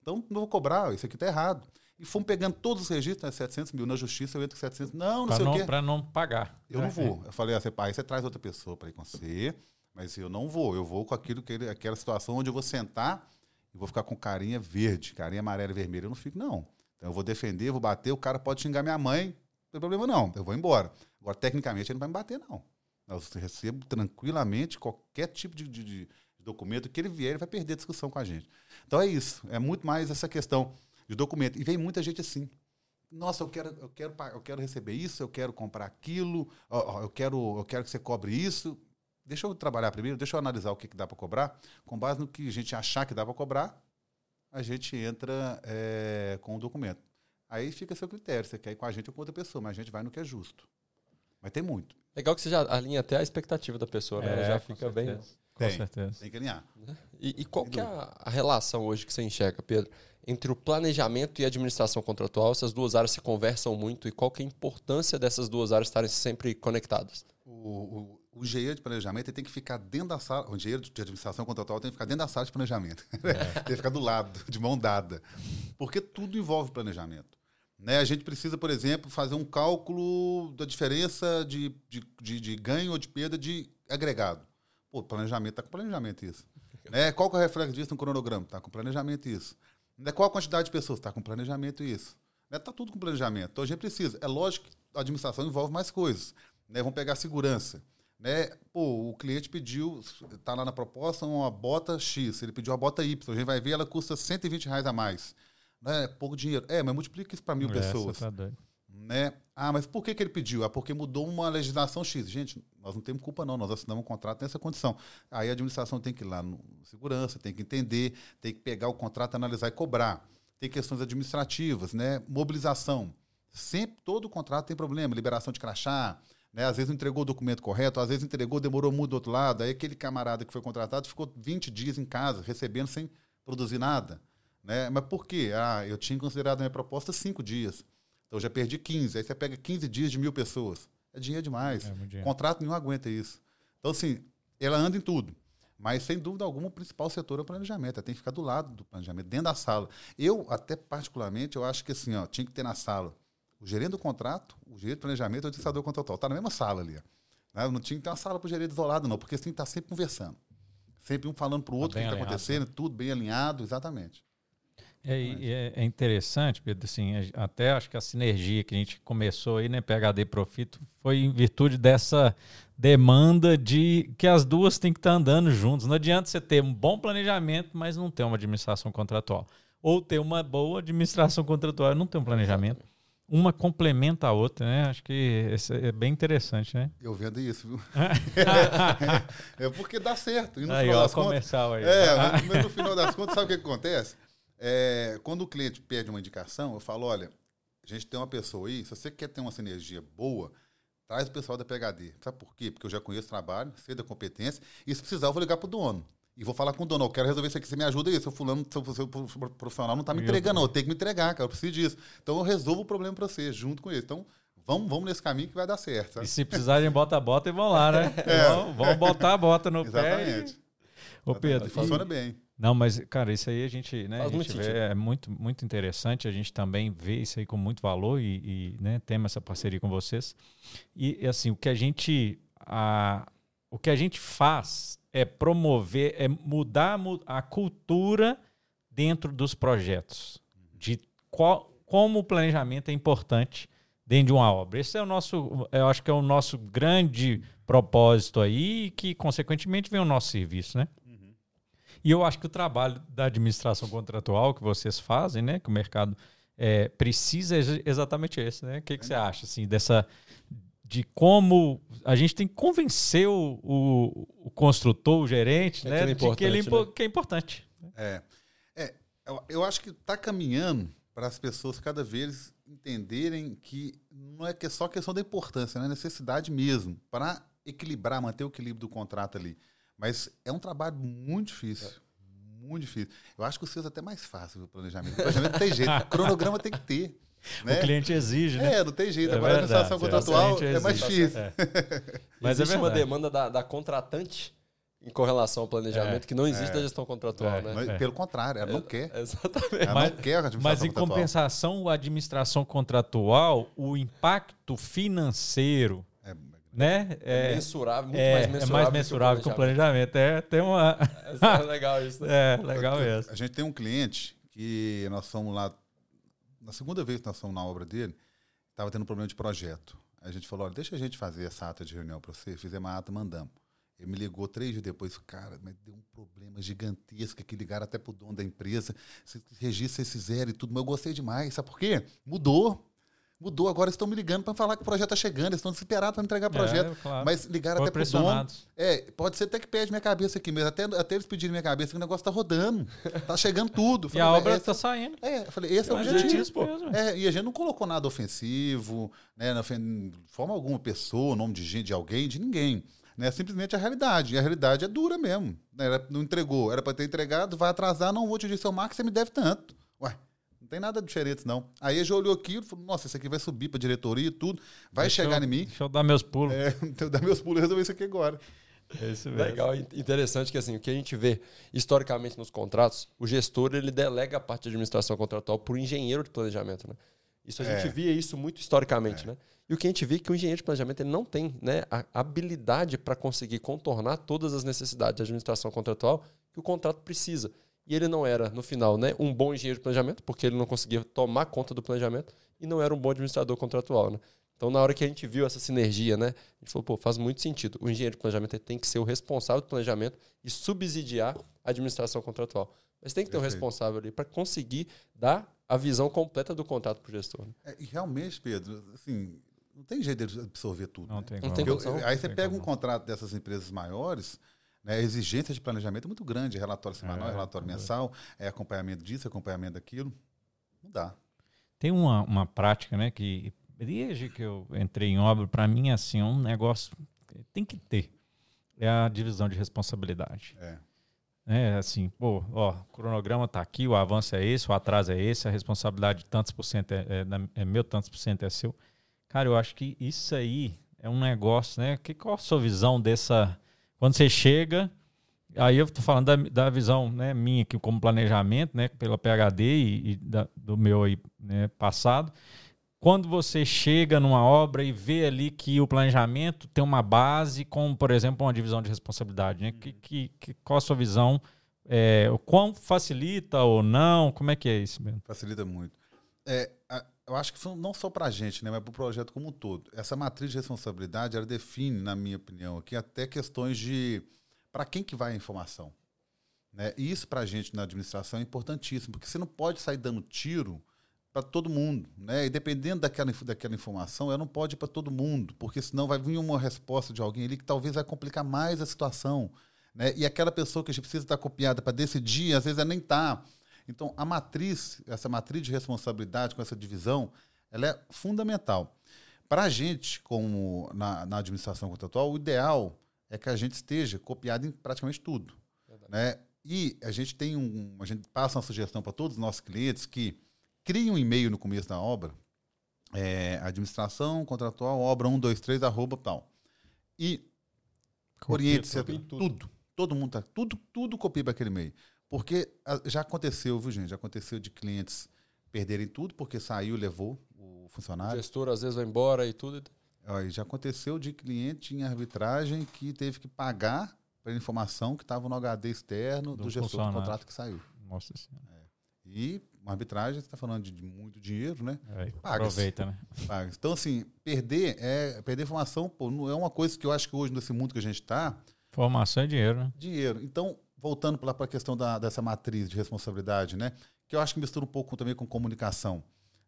Speaker 3: Então, não vou cobrar, isso aqui está errado. E fomos pegando todos os registros, né, 700 mil. Na justiça eu entro com 700. Não, não pra sei
Speaker 1: não,
Speaker 3: o quê.
Speaker 1: Para não pagar.
Speaker 3: Eu não vou. Eu falei, assim, pai, você traz outra pessoa para ir com você. Mas eu não vou, eu vou com aquilo que ele, aquela situação onde eu vou sentar e vou ficar com carinha verde, carinha amarela e vermelha. Eu não fico, não. Então eu vou defender, vou bater, o cara pode xingar minha mãe, não tem problema não, eu vou embora. Agora, tecnicamente, ele não vai me bater, não. Eu recebo tranquilamente qualquer tipo de, de, de documento que ele vier, ele vai perder a discussão com a gente. Então é isso, é muito mais essa questão de documento. E vem muita gente assim. Nossa, eu quero, eu quero, eu quero receber isso, eu quero comprar aquilo, eu quero, eu quero que você cobre isso deixa eu trabalhar primeiro, deixa eu analisar o que, que dá para cobrar. Com base no que a gente achar que dá para cobrar, a gente entra é, com o documento. Aí fica a seu critério, você quer ir com a gente ou com outra pessoa, mas a gente vai no que é justo. Mas tem muito.
Speaker 2: Legal que você já alinha até a expectativa da pessoa, né? É, já fica bem.
Speaker 1: Com tem, certeza.
Speaker 3: Tem que alinhar.
Speaker 2: Né? E, e qual que é a, a, relação hoje que você enxerga, Pedro, entre o planejamento e a administração contratual? Essas duas áreas se conversam muito e qual que é a importância dessas duas áreas estarem sempre conectadas?
Speaker 3: O, o, o engenheiro de planejamento tem que ficar dentro da sala, o engenheiro de administração contratual tem que ficar dentro da sala de planejamento. É. tem que ficar do lado, de mão dada. Porque tudo envolve planejamento. Né? A gente precisa, por exemplo, fazer um cálculo da diferença de, de, de, de ganho ou de perda de agregado. Pô, planejamento está com planejamento isso. né? Qual que é o reflexo disso no cronograma? Está com planejamento isso. Né? Qual a quantidade de pessoas? Está com planejamento isso. Está né? Tá tudo com planejamento. Então a gente precisa. É lógico que a administração envolve mais coisas. Né? Vamos pegar a segurança. Né? Pô, o cliente pediu, tá lá na proposta, uma bota X, ele pediu uma bota Y, a gente vai ver, ela custa 120 reais a mais. Né? Pouco dinheiro. É, mas multiplica isso para mil Essa pessoas. Tá doido. Né? Ah, mas por que, que ele pediu? Ah, porque mudou uma legislação X. Gente, nós não temos culpa, não. Nós assinamos um contrato nessa condição. Aí a administração tem que ir lá no segurança, tem que entender, tem que pegar o contrato, analisar e cobrar. Tem questões administrativas, né? Mobilização. Sempre, todo contrato tem problema. Liberação de crachá, né? Às vezes não entregou o documento correto, às vezes entregou, demorou muito do outro lado. Aí aquele camarada que foi contratado ficou 20 dias em casa, recebendo sem produzir nada. Né? Mas por quê? Ah, eu tinha considerado a minha proposta cinco dias. Então eu já perdi 15. Aí você pega 15 dias de mil pessoas. É dinheiro demais. É dinheiro. Contrato nenhum aguenta isso. Então, assim, ela anda em tudo. Mas, sem dúvida alguma, o principal setor é o planejamento. Ela tem que ficar do lado do planejamento, dentro da sala. Eu, até particularmente, eu acho que assim, ó, tinha que ter na sala o gerente do contrato, o gerente de planejamento e o administrador contratual. Está na mesma sala ali. Né? Não tinha que ter uma sala para o gerente isolado, não, porque assim está sempre conversando. Sempre um falando para o outro tá o que está acontecendo, né? tudo bem alinhado, exatamente.
Speaker 1: É, é, é, interessante, Pedro, assim, até acho que a sinergia que a gente começou aí, né, PHD Profito, foi em virtude dessa demanda de que as duas têm que estar tá andando juntos. Não adianta você ter um bom planejamento, mas não ter uma administração contratual. Ou ter uma boa administração contratual e não ter um planejamento uma complementa a outra, né? Acho que é bem interessante, né?
Speaker 3: Eu vendo isso, viu? é porque dá certo. E no
Speaker 1: aí,
Speaker 3: final
Speaker 1: ó, das comercial
Speaker 3: contas, aí. É, mas no final das contas, sabe o que, que acontece? É, quando o cliente pede uma indicação, eu falo, olha, a gente tem uma pessoa aí, se você quer ter uma sinergia boa, traz o pessoal da PHD. Sabe por quê? Porque eu já conheço o trabalho, sei da competência, e se precisar eu vou ligar para o dono. E vou falar com o dono, eu quero resolver isso aqui, você me ajuda aí. Seu fulano, seu, seu profissional não está me entregando, não, eu tenho que me entregar, cara, eu preciso disso. Então eu resolvo o problema para você, junto com ele. Então, vamos, vamos nesse caminho que vai dar certo. Sabe?
Speaker 1: E se precisarem, bota a bota e vão lá, né? É. Vamos, vamos botar a bota no
Speaker 3: Exatamente.
Speaker 1: pé. E... Ô, Pedro.
Speaker 3: Funciona bem.
Speaker 1: Não, mas, cara, isso aí a gente, né, a gente vê, é muito, muito interessante. A gente também vê isso aí com muito valor e, e né, tem essa parceria com vocês. E, assim, o que a gente. A, o que a gente faz é promover, é mudar a cultura dentro dos projetos. De qual, como o planejamento é importante dentro de uma obra. Esse é o nosso, eu acho que é o nosso grande propósito aí, que consequentemente vem o nosso serviço, né? E eu acho que o trabalho da administração contratual que vocês fazem, né, que o mercado é, precisa é exatamente esse, né? O que, que você acha assim dessa de como a gente tem que convencer o, o, o construtor, o gerente, é né, de que ele né? que é importante.
Speaker 3: É, é eu, eu acho que está caminhando para as pessoas cada vez entenderem que não é que é só questão da importância, é necessidade mesmo para equilibrar, manter o equilíbrio do contrato ali. Mas é um trabalho muito difícil. É. Muito difícil. Eu acho que o seu é até mais fácil o planejamento. O planejamento tem jeito. O cronograma tem que ter.
Speaker 1: Né? O cliente exige, né?
Speaker 3: É, não tem jeito. É Agora verdade, a administração contratual é, é mais difícil. É.
Speaker 2: Mas existe é uma demanda da, da, contratante em correlação ao planejamento é, que não existe da gestão contratual, é, né?
Speaker 3: Pelo contrário, ela não quer.
Speaker 2: Exatamente.
Speaker 3: Ela mas, não quer a administração
Speaker 1: Mas em compensação, a administração contratual, o impacto financeiro né?
Speaker 2: É, é mensurável, muito é, mais mensurável.
Speaker 1: É mais mensurável que o planejamento. É, tem uma.
Speaker 2: É, legal isso.
Speaker 1: Né? É, legal isso.
Speaker 3: A gente tem um cliente que nós fomos lá, na segunda vez que nós fomos na obra dele, estava tendo um problema de projeto. A gente falou: olha, deixa a gente fazer essa ata de reunião para você. Fizemos a ata, mandamos. Ele me ligou três dias depois, cara, mas deu um problema gigantesco que ligaram até pro dono da empresa. Esse registro esse zero e tudo, mas eu gostei demais. Sabe por quê? Mudou. Mudou, agora estão me ligando para falar que o projeto está chegando, eles estão desesperados para entregar o projeto. É, claro. Mas ligaram até para o dono. É, pode ser até que pede minha cabeça aqui mesmo. Até, até eles pedirem minha cabeça que o negócio está rodando. Está chegando tudo.
Speaker 1: Falei, e a obra está saindo.
Speaker 3: É, eu falei, esse é o objetivo. Pô. É, e a gente não colocou nada ofensivo, né, de forma alguma, pessoa, nome de gente, de alguém, de ninguém. Né, simplesmente a realidade. E a realidade é dura mesmo. Né, não entregou, era para ter entregado, vai atrasar, não vou te dizer, seu Marcos, você me deve tanto. Ué, tem nada diferente, não. Aí ele já olhou aquilo e falou: Nossa, isso aqui vai subir para diretoria e tudo, vai deixa chegar
Speaker 1: eu,
Speaker 3: em mim.
Speaker 1: Deixa eu dar meus pulos.
Speaker 3: É, deixa eu dar meus pulos e resolver isso aqui agora.
Speaker 2: É isso mesmo. Legal, interessante que assim, o que a gente vê historicamente nos contratos, o gestor ele delega a parte de administração contratual para o engenheiro de planejamento, né? Isso a é. gente via isso muito historicamente, é. né? E o que a gente vê é que o engenheiro de planejamento ele não tem né, a habilidade para conseguir contornar todas as necessidades de administração contratual que o contrato precisa. E ele não era, no final, né, um bom engenheiro de planejamento, porque ele não conseguia tomar conta do planejamento, e não era um bom administrador contratual. Né? Então, na hora que a gente viu essa sinergia, né, a gente falou, pô, faz muito sentido. O engenheiro de planejamento tem que ser o responsável do planejamento e subsidiar a administração contratual. Mas tem que ter um responsável ali para conseguir dar a visão completa do contrato para o gestor. Né?
Speaker 3: É, e realmente, Pedro, assim, não tem jeito de absorver tudo.
Speaker 1: Não né? tem,
Speaker 3: não
Speaker 1: tem
Speaker 3: eu, Aí você pega um contrato dessas empresas maiores, né, a exigência de planejamento é muito grande, relatório semanal, é, relatório é. mensal, é acompanhamento disso, acompanhamento daquilo. Não dá.
Speaker 1: Tem uma, uma prática, né, que desde que eu entrei em obra, para mim, assim, é um negócio tem que ter. É a divisão de responsabilidade.
Speaker 3: É.
Speaker 1: É assim, pô, ó, o cronograma está aqui, o avanço é esse, o atraso é esse, a responsabilidade de tantos por cento é, é, é, meu, tantos por cento é seu. Cara, eu acho que isso aí é um negócio, né? Que, qual a sua visão dessa, quando você chega, aí eu estou falando da, da visão né, minha aqui como planejamento, né, pela PHD e, e da, do meu aí, né, passado. Quando você chega numa obra e vê ali que o planejamento tem uma base, como, por exemplo, uma divisão de responsabilidade, né? Que, que, que qual a sua visão? É, o quão facilita ou não? Como é que é isso mesmo?
Speaker 3: Facilita muito. É, eu acho que não só para a gente, né, mas para o projeto como um todo. Essa matriz de responsabilidade, ela define, na minha opinião, aqui até questões de para quem que vai a informação. Né? E isso para a gente na administração é importantíssimo, porque você não pode sair dando tiro para todo mundo. Né? E dependendo daquela, daquela informação, ela não pode ir para todo mundo, porque senão vai vir uma resposta de alguém ali que talvez vai complicar mais a situação. Né? E aquela pessoa que a gente precisa estar copiada para decidir, às vezes ela nem está. Então, a matriz, essa matriz de responsabilidade com essa divisão, ela é fundamental. Para a gente, como na, na, administração contratual, o ideal é que a gente esteja copiado em praticamente tudo. Né? E a gente tem um. A gente passa uma sugestão para todos os nossos clientes que criem um e-mail no começo da obra, é, administração contratual, obra 123, arroba tal. E oriente-se tudo. tudo. Todo mundo tá. Tudo, tudo copia para aquele e-mail. Porque ah, já aconteceu, viu, gente? Já aconteceu de clientes perderem tudo porque saiu e levou o funcionário.
Speaker 2: O gestor às vezes vai embora e tudo.
Speaker 3: Já aconteceu de cliente em arbitragem que teve que pagar pela informação que estava no HD externo do, do gestor do contrato que saiu.
Speaker 1: Nossa Senhora. É.
Speaker 3: E uma arbitragem, você está falando de, de, muito dinheiro, né?
Speaker 1: É, aproveita, né?
Speaker 3: Paga. Então, assim, perder é perder informação, pô, não é uma coisa que eu acho que hoje, nesse mundo que a gente está.
Speaker 1: Formação é dinheiro, né?
Speaker 3: Dinheiro. Então, voltando para a questão da, dessa matriz de responsabilidade, né? Que eu acho que mistura um pouco também com comunicação.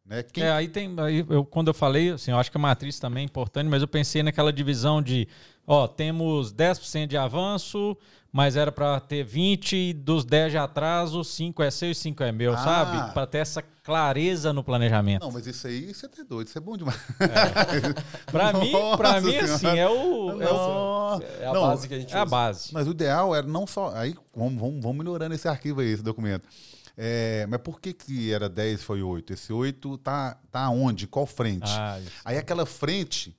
Speaker 3: Né?
Speaker 1: Quem... É, aí tem. Aí eu, quando eu falei, assim, eu acho que a matriz também é importante, mas eu pensei naquela divisão de ó, temos 10% de avanço, mas era para ter 20, dos 10 de atraso, 5 é seu e 5 é meu, ah. sabe? Para ter essa clareza no planejamento.
Speaker 3: Não, mas isso aí você é doido, isso é bom demais.
Speaker 1: É. para mim, para mim assim, é o, é,
Speaker 2: o, é a não, base que a gente
Speaker 1: É usa. a base.
Speaker 3: Mas o ideal era não só, aí vamos, vamos, vamos melhorando esse arquivo aí, esse documento. É, mas por que, que era 10 foi 8? Esse 8 tá, tá onde? Qual frente? Ah, aí aquela frente,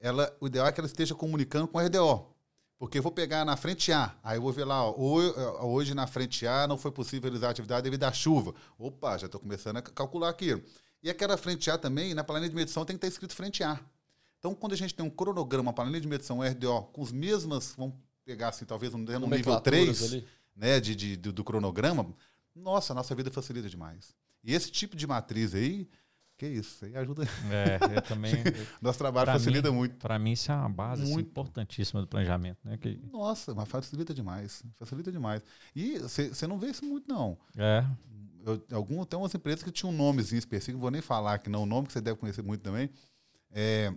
Speaker 3: ela, o ideal é que ela esteja comunicando com a RDO. Porque eu vou pegar na frente A, aí eu vou ver lá, ó, hoje na frente A não foi possível realizar a atividade devido à chuva. Opa, já estou começando a calcular aqui. E aquela frente A também, na planilha de medição tem que estar escrito frente A. Então, quando a gente tem um cronograma, uma planilha de medição RDO, com os mesmas, vamos pegar assim, talvez no, no nível 3, ali. né, de, de, do, do cronograma, nossa, a nossa vida facilita demais. E esse tipo de matriz aí, que isso, aí ajuda.
Speaker 1: É, eu também.
Speaker 3: Nosso trabalho facilita
Speaker 1: mim,
Speaker 3: muito.
Speaker 1: Para mim, isso é uma base assim, muito. Importantíssima do planejamento. Né? Que...
Speaker 3: Nossa, mas facilita demais. Facilita demais. E você não vê isso muito, não.
Speaker 1: É.
Speaker 3: Eu, algum, tem umas empresas que tinham um nomezinho específico, não vou nem falar que não, o nome que você deve conhecer muito também. É,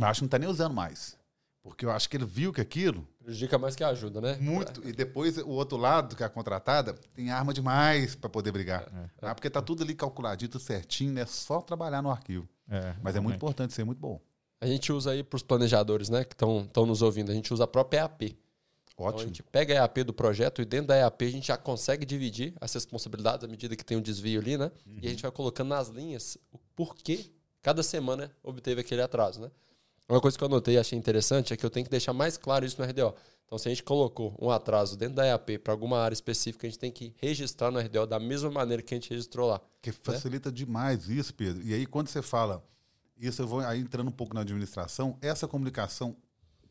Speaker 3: acho que não está nem usando mais. Porque eu acho que ele viu que aquilo.
Speaker 2: Prejudica mais que ajuda, né?
Speaker 3: Muito. E depois o outro lado, que é a contratada, tem arma demais para poder brigar. É, é. Ah, porque tá tudo ali calculadito certinho, é só trabalhar no arquivo. É, Mas é muito importante ser muito bom.
Speaker 2: A gente usa aí para os planejadores, né, que estão nos ouvindo, a gente usa a própria EAP. Ótimo. Então a gente pega a EAP do projeto e dentro da EAP a gente já consegue dividir as responsabilidades à medida que tem um desvio ali, né? Uhum. E a uhum. gente vai colocando nas linhas o porquê cada semana obteve aquele atraso, né? Uma coisa que eu anotei e achei interessante é que eu tenho que deixar mais claro isso no RDO. Então, se a gente colocou um atraso dentro da EAP para alguma área específica, a gente tem que registrar no RDO da mesma maneira que a gente registrou lá.
Speaker 3: Que né? facilita demais isso, Pedro. E aí, quando você fala, isso eu vou aí entrando um pouco na administração, essa comunicação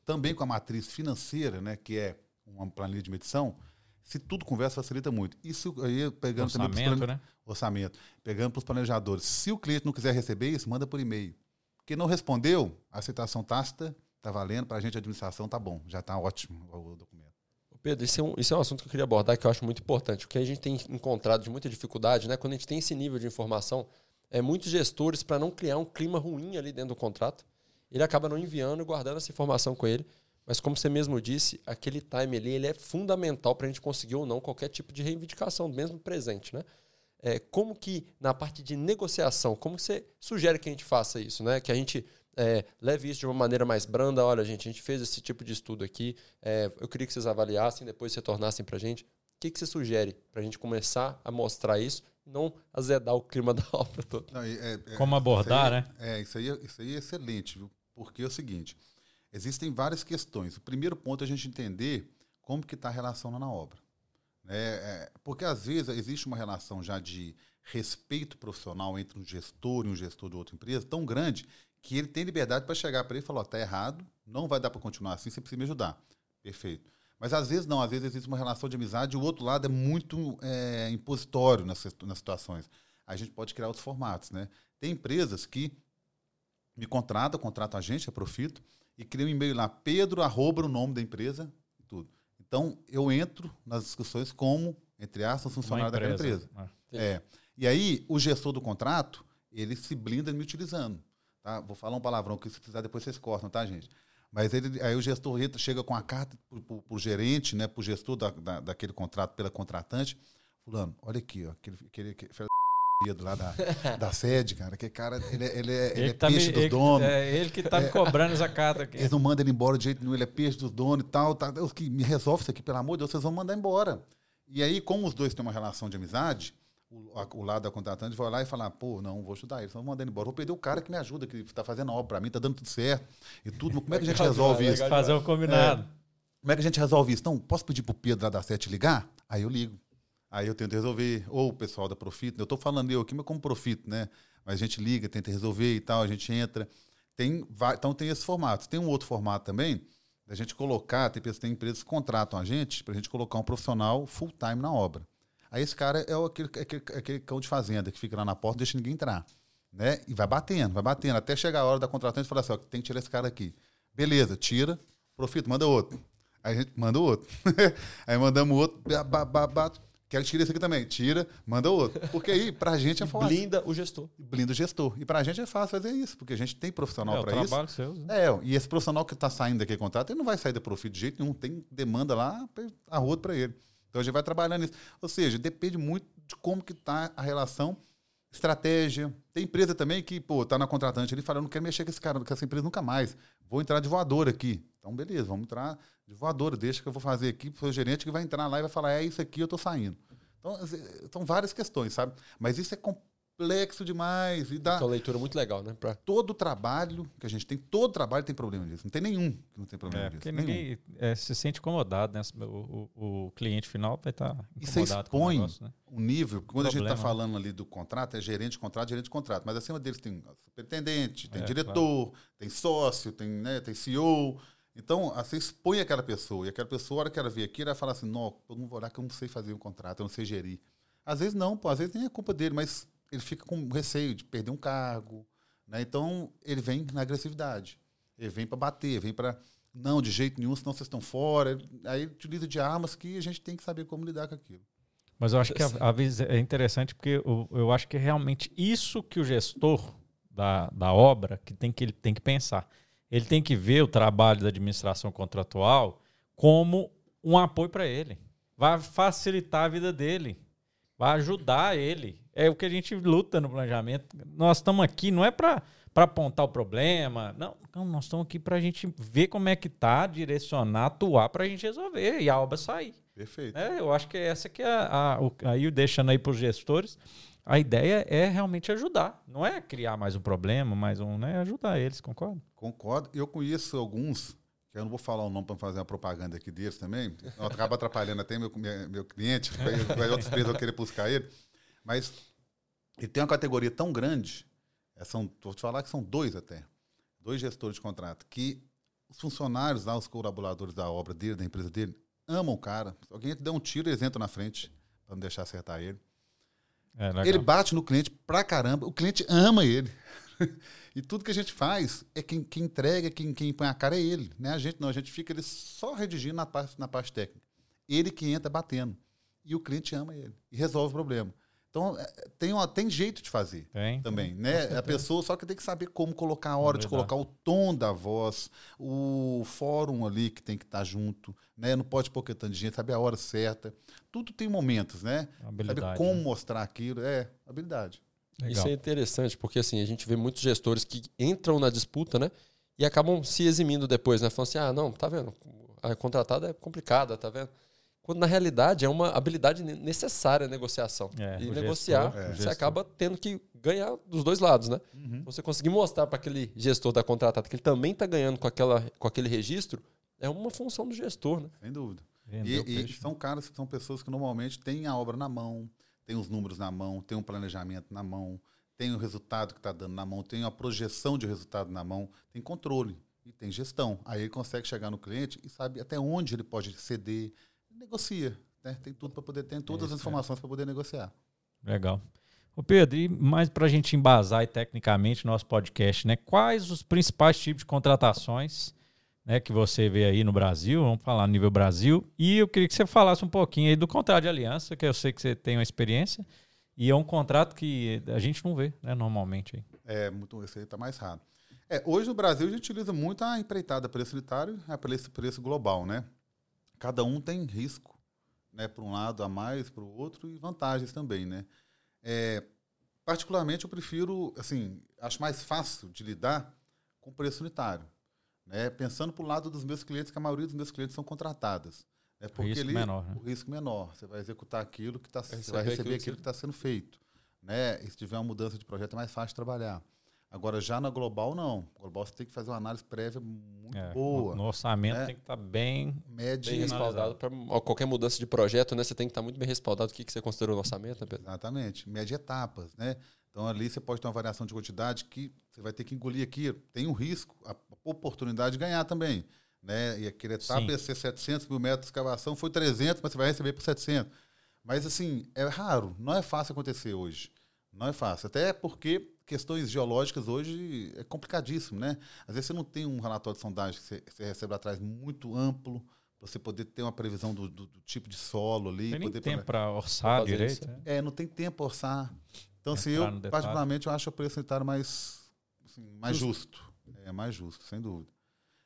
Speaker 3: também com a matriz financeira, né, que é uma planilha de medição, se tudo conversa, facilita muito. Isso aí, pegando
Speaker 1: orçamento,
Speaker 3: também
Speaker 1: né?
Speaker 3: orçamento, pegando para os planejadores. Se o cliente não quiser receber isso, manda por e-mail. Quem não respondeu, a aceitação tácita está valendo, para a gente a administração está bom, já está ótimo o documento.
Speaker 2: Pedro, isso é, um, isso é um assunto que eu queria abordar que eu acho muito importante. O que a gente tem encontrado de muita dificuldade, né, quando a gente tem esse nível de informação, é muitos gestores, para não criar um clima ruim ali dentro do contrato, ele acaba não enviando e guardando essa informação com ele. Mas como você mesmo disse, aquele time ali ele é fundamental para a gente conseguir ou não qualquer tipo de reivindicação, mesmo presente. Né? É, como que na parte de negociação, como você sugere que a gente faça isso, né? Que a gente é, leve isso de uma maneira mais branda. Olha, gente, a gente fez esse tipo de estudo aqui. É, eu queria que vocês avaliassem, depois retornassem para a gente. O que, que você sugere para a gente começar a mostrar isso, não azedar o clima da obra toda? Não,
Speaker 1: é, é, como abordar,
Speaker 3: aí,
Speaker 1: né?
Speaker 3: É, isso aí, é, isso aí é excelente, viu? Porque é o seguinte, existem várias questões. O primeiro ponto é a gente entender como que está a relação na obra. É, é, porque às vezes existe uma relação já de respeito profissional entre um gestor e um gestor de outra empresa tão grande que ele tem liberdade para chegar para ele e falar: está errado, não vai dar para continuar assim, você precisa me ajudar. Perfeito. Mas às vezes não, às vezes existe uma relação de amizade e o outro lado é muito é, impositório nas situações. A gente pode criar outros formatos. Né? Tem empresas que me contratam, contratam a gente, a Profito, e criam um e-mail lá, pedro, arroba o nome da empresa. Então, eu entro nas discussões como, entre aspas, funcionário daquela empresa. Ah, é. E aí, o gestor do contrato, ele se blinda me utilizando. Tá? Vou falar um palavrão que se precisar depois vocês cortam, tá, gente? Mas ele, aí o gestor chega com a carta para o gerente, né, para o gestor da, da, daquele contrato, pela contratante, fulano, olha aqui, ó, aquele, aquele, aquele lá da, da sede, cara. Que cara, ele, é, ele é, ele, é tá peixe me, dos donos.
Speaker 1: É ele que tá me é. cobrando essa carta aqui.
Speaker 3: Eles não mandam ele embora de jeito nenhum, ele é peixe dos donos e tal. Tá, Deus, que me resolve isso aqui, pelo amor de Deus, vocês vão mandar embora. E aí, como os dois têm uma relação de amizade, o, a, o lado da contratante vai lá e falar, pô, não, vou ajudar eles, vão mandar ele embora. Vou perder o cara que me ajuda, que está fazendo a obra para mim, está dando tudo certo e tudo. Como é que a gente resolve isso?
Speaker 1: Fazer o combinado.
Speaker 3: como é que a gente resolve isso? Então, posso pedir pro Pedro lá da Sete ligar? Aí eu ligo. Aí eu tento resolver, ou o pessoal da Profit, eu estou falando eu aqui, mas como Profit, né? Mas a gente liga, tenta resolver e tal, a gente entra. Tem, então tem esse formato. Tem um outro formato também, da gente colocar, tem, tem empresas que contratam a gente para a gente colocar um profissional full time na obra. Aí esse cara é aquele, aquele, aquele cão de fazenda que fica lá na porta deixa ninguém entrar. Né? E vai batendo, vai batendo, até chegar a hora da contratante e falar assim: ó, tem que tirar esse cara aqui. Beleza, tira, profita, manda outro. Aí a gente manda outro. aí mandamos outro, bate, Quero tirar esse aqui também. Tira, manda outro. Porque aí, pra gente é fácil.
Speaker 2: Blinda o gestor.
Speaker 3: Blinda o gestor. E pra gente é fácil fazer isso, porque a gente tem profissional é, para isso.
Speaker 1: Seu, né?
Speaker 3: É, e esse profissional que está saindo daquele contrato, ele não vai sair da Profit de jeito nenhum. Tem demanda lá, a rodo para ele. Então a gente vai trabalhando nisso. Ou seja, depende muito de como que está a relação, estratégia. Tem empresa também que, pô, tá na contratante ele fala, eu não quero mexer com esse cara, com essa empresa nunca mais. Vou entrar de voador aqui. Então, beleza, vamos entrar de voador. Deixa que eu vou fazer aqui, o gerente que vai entrar lá e vai falar, é isso aqui, eu tô saindo. Então, são várias questões, sabe? Mas isso é complexo demais. E dá...
Speaker 2: Então, leitura muito legal, né?
Speaker 3: Pra... Todo trabalho que a gente tem, todo trabalho tem problema disso. Não tem nenhum que não tem problema
Speaker 1: é,
Speaker 3: disso.
Speaker 1: Porque ninguém é, se sente incomodado, né? O, o, o, cliente final vai estar tá incomodado. E você
Speaker 3: expõe o, negócio, né? o nível. Quando a gente está falando ali do contrato, é gerente de contrato, gerente de contrato. Mas acima deles tem superintendente, tem é, diretor, claro. tem sócio, tem, né, tem CEO. Então, você expõe aquela pessoa, e aquela pessoa, a hora que ela vê aqui, ela fala assim: não, todo mundo vai olhar que eu não sei fazer um contrato, eu não sei gerir. Às vezes não, pô, às vezes nem é culpa dele, mas ele fica com receio de perder um cargo. Né? Então, ele vem na agressividade. Ele vem para bater, vem para. Não, de jeito nenhum, senão vocês estão fora. Aí utiliza de armas que a gente tem que saber como lidar com aquilo.
Speaker 1: Mas eu acho que a, a é interessante porque eu, eu acho que é realmente isso que o gestor da, da obra que tem que ele tem que pensar ele tem que ver o trabalho da administração contratual como um apoio para ele. Vai facilitar a vida dele, vai ajudar ele. É o que a gente luta no planejamento. Nós estamos aqui, não é para apontar o problema, não, não nós estamos aqui para a gente ver como é que está, direcionar, atuar para a gente resolver e a obra sair.
Speaker 3: Perfeito.
Speaker 1: É, eu acho que essa que é a, a, aí deixando aí para os gestores, a ideia é realmente ajudar, não é criar mais um problema, mais um, né? Ajudar eles, concordo?
Speaker 3: Concordo. Eu conheço alguns, que eu não vou falar o nome para fazer uma propaganda aqui deles também, acaba atrapalhando até meu, meu cliente, vai outras empresas eu querer buscar ele, mas ele tem uma categoria tão grande, é, são, vou te falar que são dois até, dois gestores de contrato, que os funcionários lá, os colaboradores da obra dele, da empresa dele, amam o cara. Se alguém der um tiro, eles entram na frente para não deixar acertar ele. É, ele bate no cliente pra caramba, o cliente ama ele. e tudo que a gente faz é quem, quem entrega, quem, quem põe a cara é ele. Né? A gente não, a gente fica ele só redigindo na parte, na parte técnica. Ele que entra batendo. E o cliente ama ele. E resolve o problema. Então, é, tem, uma, tem jeito de fazer tem, também, né? A pessoa só que tem que saber como colocar a hora de colocar o tom da voz, o fórum ali que tem que estar junto, né? Não pode pôr tanto de gente, saber a hora certa. Tudo tem momentos, né? Saber como né? mostrar aquilo, é habilidade.
Speaker 2: Legal. Isso é interessante, porque assim, a gente vê muitos gestores que entram na disputa, né? E acabam se eximindo depois, né? Falando assim, ah, não, tá vendo? A contratada é complicada, tá vendo? Quando na realidade é uma habilidade necessária a negociação. É, e negociar, gestor, é. você acaba tendo que ganhar dos dois lados, né? Uhum. Você conseguir mostrar para aquele gestor da contratada que ele também está ganhando com, aquela, com aquele registro, é uma função do gestor, né?
Speaker 3: Sem dúvida. E, e, são caras são pessoas que normalmente têm a obra na mão, têm os números na mão, têm um planejamento na mão, têm o resultado que está dando na mão, tem a projeção de resultado na mão, tem controle e tem gestão. Aí ele consegue chegar no cliente e sabe até onde ele pode ceder, negocia. Né? Tem tudo para poder, tem todas é, as informações para poder negociar.
Speaker 1: Legal. Ô Pedro, e mais para a gente embasar tecnicamente nosso podcast, né? Quais os principais tipos de contratações né, que você vê aí no Brasil? Vamos falar no nível Brasil. E eu queria que você falasse um pouquinho aí do contrato de aliança, que eu sei que você tem uma experiência. E é um contrato que a gente não vê, né, normalmente. Aí.
Speaker 3: É, muito, esse aí está mais raro. É, hoje no Brasil a gente utiliza muito a empreitada preço unitário a preço, preço global, né? Cada um tem risco, né, para um lado a mais, para o outro, e vantagens também, né? É, particularmente, eu prefiro, assim, acho mais fácil de lidar com preço unitário, né? Pensando para o lado dos meus clientes, que a maioria dos meus clientes são contratadas. Né? Porque
Speaker 1: risco
Speaker 3: ele,
Speaker 1: menor, né?
Speaker 3: o risco menor. Você vai executar aquilo que está, vai receber aquilo que está sendo feito, né? E se tiver uma mudança de projeto, é mais fácil de trabalhar. Agora, já na global, não. Global você tem que fazer uma análise prévia muito é, boa.
Speaker 1: No orçamento né? tem que estar tá bem,
Speaker 2: bem respaldado. Para qualquer mudança de projeto, né? Você tem que estar tá muito bem respaldado. O que, que você considerou no orçamento, né,
Speaker 3: Pedro? Exatamente. Mede etapas, né? Então, ali você pode ter uma variação de quantidade que você vai ter que engolir aqui. Tem um risco, a oportunidade de ganhar também. Né? E aquele etapa ia ser 700 mil metros de escavação, foi 300, mas você vai receber por 700. Mas, assim, é raro. Não é fácil acontecer hoje. Não é fácil. Até porque questões geológicas hoje é complicadíssimo, né? Às vezes você não tem um relatório de sondagem que você, você recebe atrás muito amplo para você poder ter uma previsão do, do, do, tipo de solo ali.
Speaker 1: Tem
Speaker 3: poder
Speaker 1: tempo para orçar direito.
Speaker 3: Né? É, não tem tempo para orçar. Então, assim, eu, particularmente, eu acho o preço sanitário mais, assim, mais justo. justo. É mais justo, sem dúvida.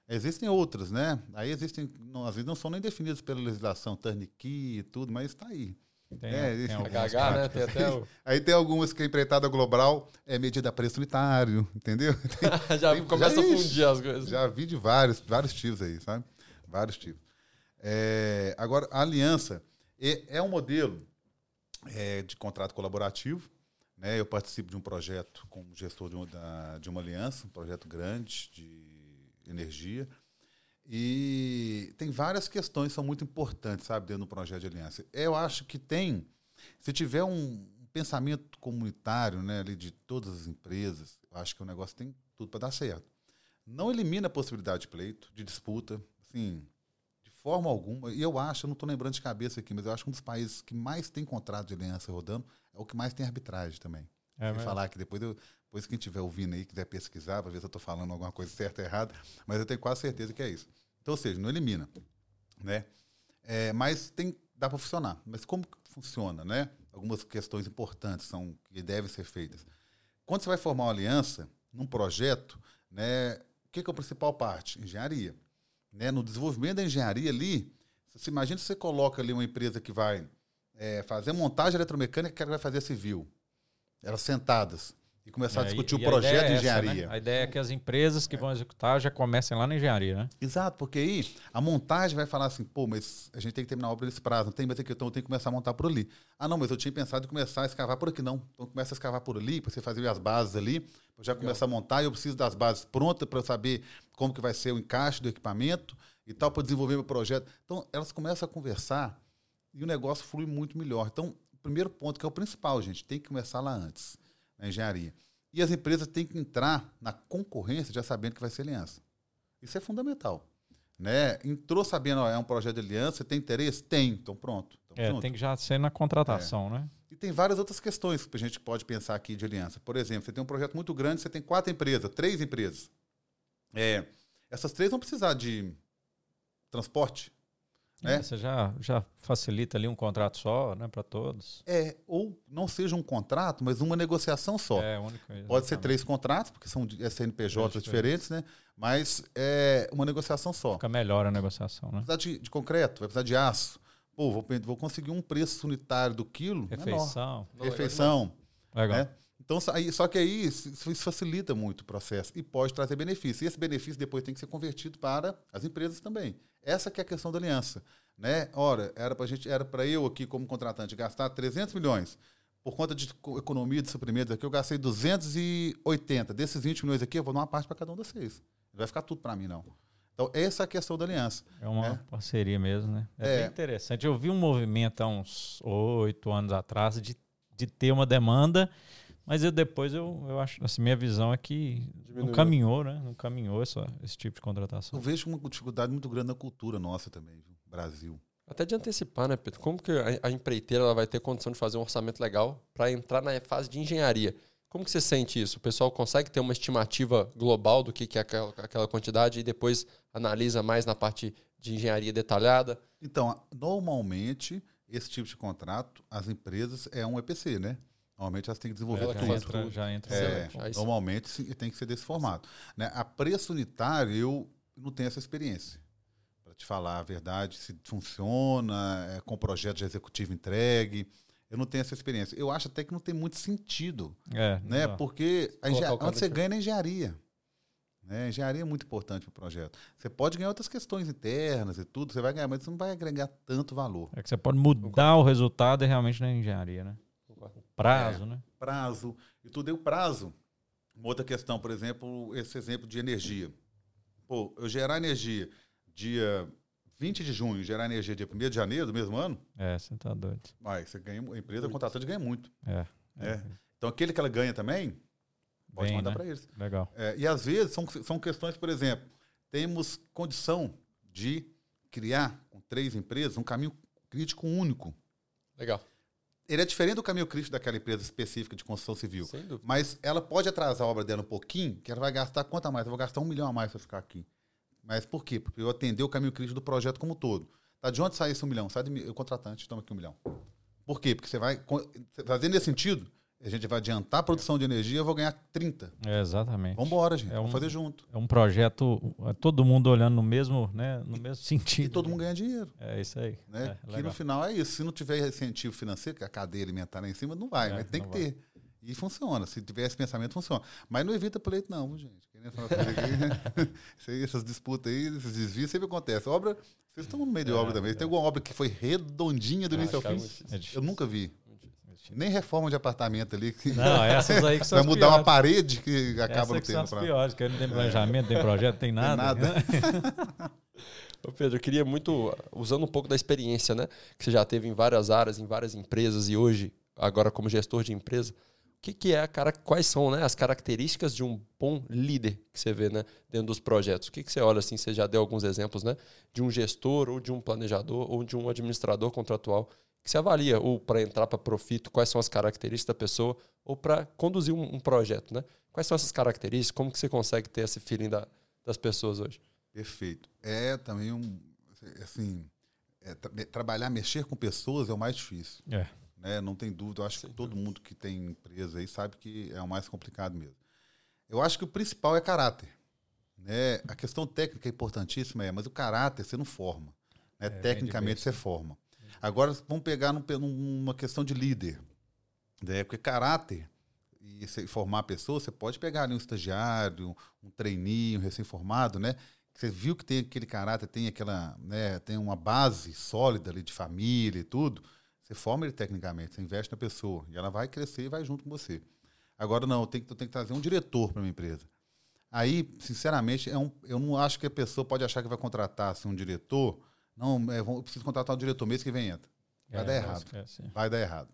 Speaker 3: Existem outras, né? Aí existem, não, às vezes não são nem definidas pela legislação, turnkey e tudo, mas está aí.
Speaker 2: Tem, é, tem HH, né? Tem até o...
Speaker 3: Aí tem algumas que a empreitada global é medida preço unitário, entendeu?
Speaker 2: Tem, já tem, começa já, a fundir as coisas.
Speaker 3: Já vi de vários, vários tipos aí, sabe? Vários tipos. É, agora, a aliança é, é um modelo é, de contrato colaborativo. Né? Eu participo de um projeto como gestor de uma, de uma aliança, um projeto grande de energia. E tem várias questões que são muito importantes, sabe, dentro do projeto de aliança. Eu acho que tem, se tiver um pensamento comunitário, né, ali de todas as empresas, eu acho que o negócio tem tudo para dar certo. Não elimina a possibilidade de pleito, de disputa, assim, de forma alguma. E eu acho, eu não estou lembrando de cabeça aqui, mas eu acho que um dos países que mais tem contrato de aliança rodando é o que mais tem arbitragem também. É Sem falar que depois eu, depois quem estiver ouvindo aí, quiser pesquisar, para ver se eu estou falando alguma coisa certa ou errada, mas eu tenho quase certeza que é isso. Então, ou seja, não elimina, né? É, mas tem, dá para funcionar. Mas como funciona, né? Algumas questões importantes são que devem ser feitas. Quando você vai formar uma aliança num projeto, né? O que, que é a principal parte? Engenharia. Né? No desenvolvimento da engenharia ali, você imagina se você coloca ali uma empresa que vai é, fazer montagem eletromecânica que vai fazer civil. Elas sentadas e começar é, a discutir e, o projeto de é engenharia.
Speaker 1: Essa, né? A ideia é que as empresas que vão executar já comecem lá na engenharia, né?
Speaker 3: Exato, porque aí a montagem vai falar assim, pô, mas a gente tem que terminar a obra nesse prazo, não tem mais aqui, então eu tenho que começar a montar por ali. Ah, não, mas eu tinha pensado em começar a escavar por aqui, não. Então começa a escavar por ali, para você fazer as bases ali, já começar a montar, e eu preciso das bases prontas para saber como que vai ser o encaixe do equipamento e tal, para desenvolver meu projeto. Então, elas começam a conversar e o negócio flui muito melhor. Então, o primeiro ponto, que é o principal, gente, tem que começar lá antes, na engenharia. E as empresas têm que entrar na concorrência já sabendo que vai ser aliança. Isso é fundamental. Né? Entrou sabendo, ó, é um projeto de aliança, tem interesse? Tem, então pronto.
Speaker 1: É, junto. tem que já ser na contratação,
Speaker 3: é.
Speaker 1: né?
Speaker 3: E tem várias outras questões que a gente pode pensar aqui de aliança. Por exemplo, você tem um projeto muito grande, você tem quatro empresas, três empresas. É, essas três vão precisar de transporte,
Speaker 1: é. Você já, já facilita ali um contrato só, né, para todos.
Speaker 3: É, ou não seja um contrato, mas uma negociação só. É, Pode ser três contratos, porque são CNPJs diferentes, né? Mas é uma negociação só.
Speaker 1: Fica melhor a negociação, né?
Speaker 3: Vai precisar de, de concreto, vai precisar de aço. Pô, vou, vou conseguir um preço unitário do quilo.
Speaker 1: Refeição.
Speaker 3: Menor. Refeição. Legal. Né? Então, só que aí isso facilita muito o processo e pode trazer benefício. E esse benefício depois tem que ser convertido para as empresas também. Essa que é a questão da aliança. Né? Ora, era para gente, era para eu aqui como contratante gastar 300 milhões. Por conta de economia de suprimentos aqui, eu gastei 280. Desses 20 milhões aqui, eu vou dar uma parte para cada um de vocês. Não vai ficar tudo para mim, não. Então, essa é a questão da aliança.
Speaker 1: É uma né? parceria mesmo, né? É, é, bem interessante. Eu vi um movimento há uns oito anos atrás de, de ter uma demanda mas eu, depois eu, eu acho, assim, minha visão é que Diminuiu. não caminhou, né? Não caminhou essa, esse tipo de contratação.
Speaker 3: Eu vejo uma dificuldade muito grande na cultura nossa também, viu? Brasil.
Speaker 2: Até de antecipar, né, Pedro? Como que a, a empreiteira ela vai ter condição de fazer um orçamento legal para entrar na fase de engenharia? Como que você sente isso? O pessoal consegue ter uma estimativa global do que, que é aquela, aquela quantidade e depois analisa mais na parte de engenharia detalhada?
Speaker 3: Então, normalmente, esse tipo de contrato, as empresas é um EPC, né? Normalmente elas têm que desenvolver
Speaker 1: Ela tudo. Entra, já entra.
Speaker 3: É, normalmente tem que ser desse formato. Né? A preço unitário, eu não tenho essa experiência. Para te falar a verdade, se funciona, é, com projeto de executivo entregue. Eu não tenho essa experiência. Eu acho até que não tem muito sentido. É, né? Porque a engen... onde você ganha na engenharia. Né? Engenharia é muito importante para o projeto. Você pode ganhar outras questões internas e tudo, você vai ganhar, mas você não vai agregar tanto valor.
Speaker 1: É que você pode mudar o resultado realmente na engenharia, né? Prazo, é, né?
Speaker 3: Prazo. E tudo é o prazo. Uma outra questão, por exemplo, esse exemplo de energia. Pô, eu gerar energia dia 20 de junho, gerar energia dia 1 de janeiro do mesmo ano.
Speaker 1: É, você tá doido.
Speaker 3: Mas você ganha, a empresa contratante ganha muito.
Speaker 1: É.
Speaker 3: É. é. Então aquele que ela ganha também, pode Bem, mandar né? para eles.
Speaker 1: Legal.
Speaker 3: É, e às vezes são, são questões, por exemplo, temos condição de criar com três empresas um caminho crítico único.
Speaker 2: Legal.
Speaker 3: Ele é diferente do caminho crítico daquela empresa específica de construção civil. Sem dúvida. Mas ela pode atrasar a obra dela um pouquinho, que ela vai gastar quanto a mais? Eu vou gastar um milhão a mais para ficar aqui. Mas por quê? Porque eu atender o caminho crítico do projeto como um todo. Tá, de onde sai esse um milhão? Sai do contratante, toma aqui um milhão. Por quê? Porque você vai. Fazendo esse sentido, a gente vai adiantar a produção de energia, eu vou ganhar 30.
Speaker 1: É, exatamente.
Speaker 3: Vamos embora, gente. É um, Vamos fazer junto.
Speaker 1: É um projeto, é todo mundo olhando no mesmo, né, no mesmo sentido.
Speaker 3: E todo mundo ganha dinheiro.
Speaker 1: É isso aí.
Speaker 3: Né? É, que no final é isso. Se não tiver incentivo financeiro, que a cadeia alimentar lá em cima, não vai, é, mas tem que vai. ter. E funciona. Se tiver esse pensamento, funciona. Mas não evita pleito, não, gente. Essas disputas aí, esses desvios sempre acontecem. Obra, vocês estão no meio de é, obra também. Tem alguma obra que foi redondinha do início ao fim? Eu nunca vi. Nem reforma de apartamento ali. Que
Speaker 1: não, essas aí que são
Speaker 3: Vai mudar piores. uma parede que acaba
Speaker 1: no tempo. São as pra... piores, que não tem planejamento, tem projeto, tem nada. Tem nada.
Speaker 2: Ô Pedro, eu queria muito, usando um pouco da experiência, né? Que você já teve em várias áreas, em várias empresas e hoje, agora como gestor de empresa, o que, que é a cara, quais são né, as características de um bom líder que você vê né, dentro dos projetos? O que, que você olha assim? Você já deu alguns exemplos, né? De um gestor, ou de um planejador, ou de um administrador contratual que você avalia, ou para entrar para profito, quais são as características da pessoa, ou para conduzir um, um, projeto, né? Quais são essas características? Como que você consegue ter esse feeling da, das pessoas hoje?
Speaker 3: Perfeito. É também um, assim, é, tra trabalhar, mexer com pessoas é o mais difícil. É. Né? Não tem dúvida. Eu acho Sim. que todo mundo que tem empresa aí sabe que é o mais complicado mesmo. Eu acho que o principal é caráter. Né? A questão técnica é importantíssima, é, mas o caráter você não forma. Né? É, Tecnicamente você forma. Agora, vamos pegar num, numa questão de líder. Né? Porque caráter e formar a pessoa, você pode pegar ali um estagiário, um treininho, um recém-formado, né? Você viu que tem aquele caráter, tem aquela, né, tem uma base sólida ali de família e tudo. Você forma ele tecnicamente, você investe na pessoa e ela vai crescer e vai junto com você. Agora não, eu tenho que, eu tenho que trazer um diretor para minha empresa. Aí, sinceramente, é um, eu não acho que a pessoa pode achar que vai contratar assim, um diretor não, é, eu preciso contratar um diretor mês que vem entra. Vai é, dar errado. É. Vai dar errado.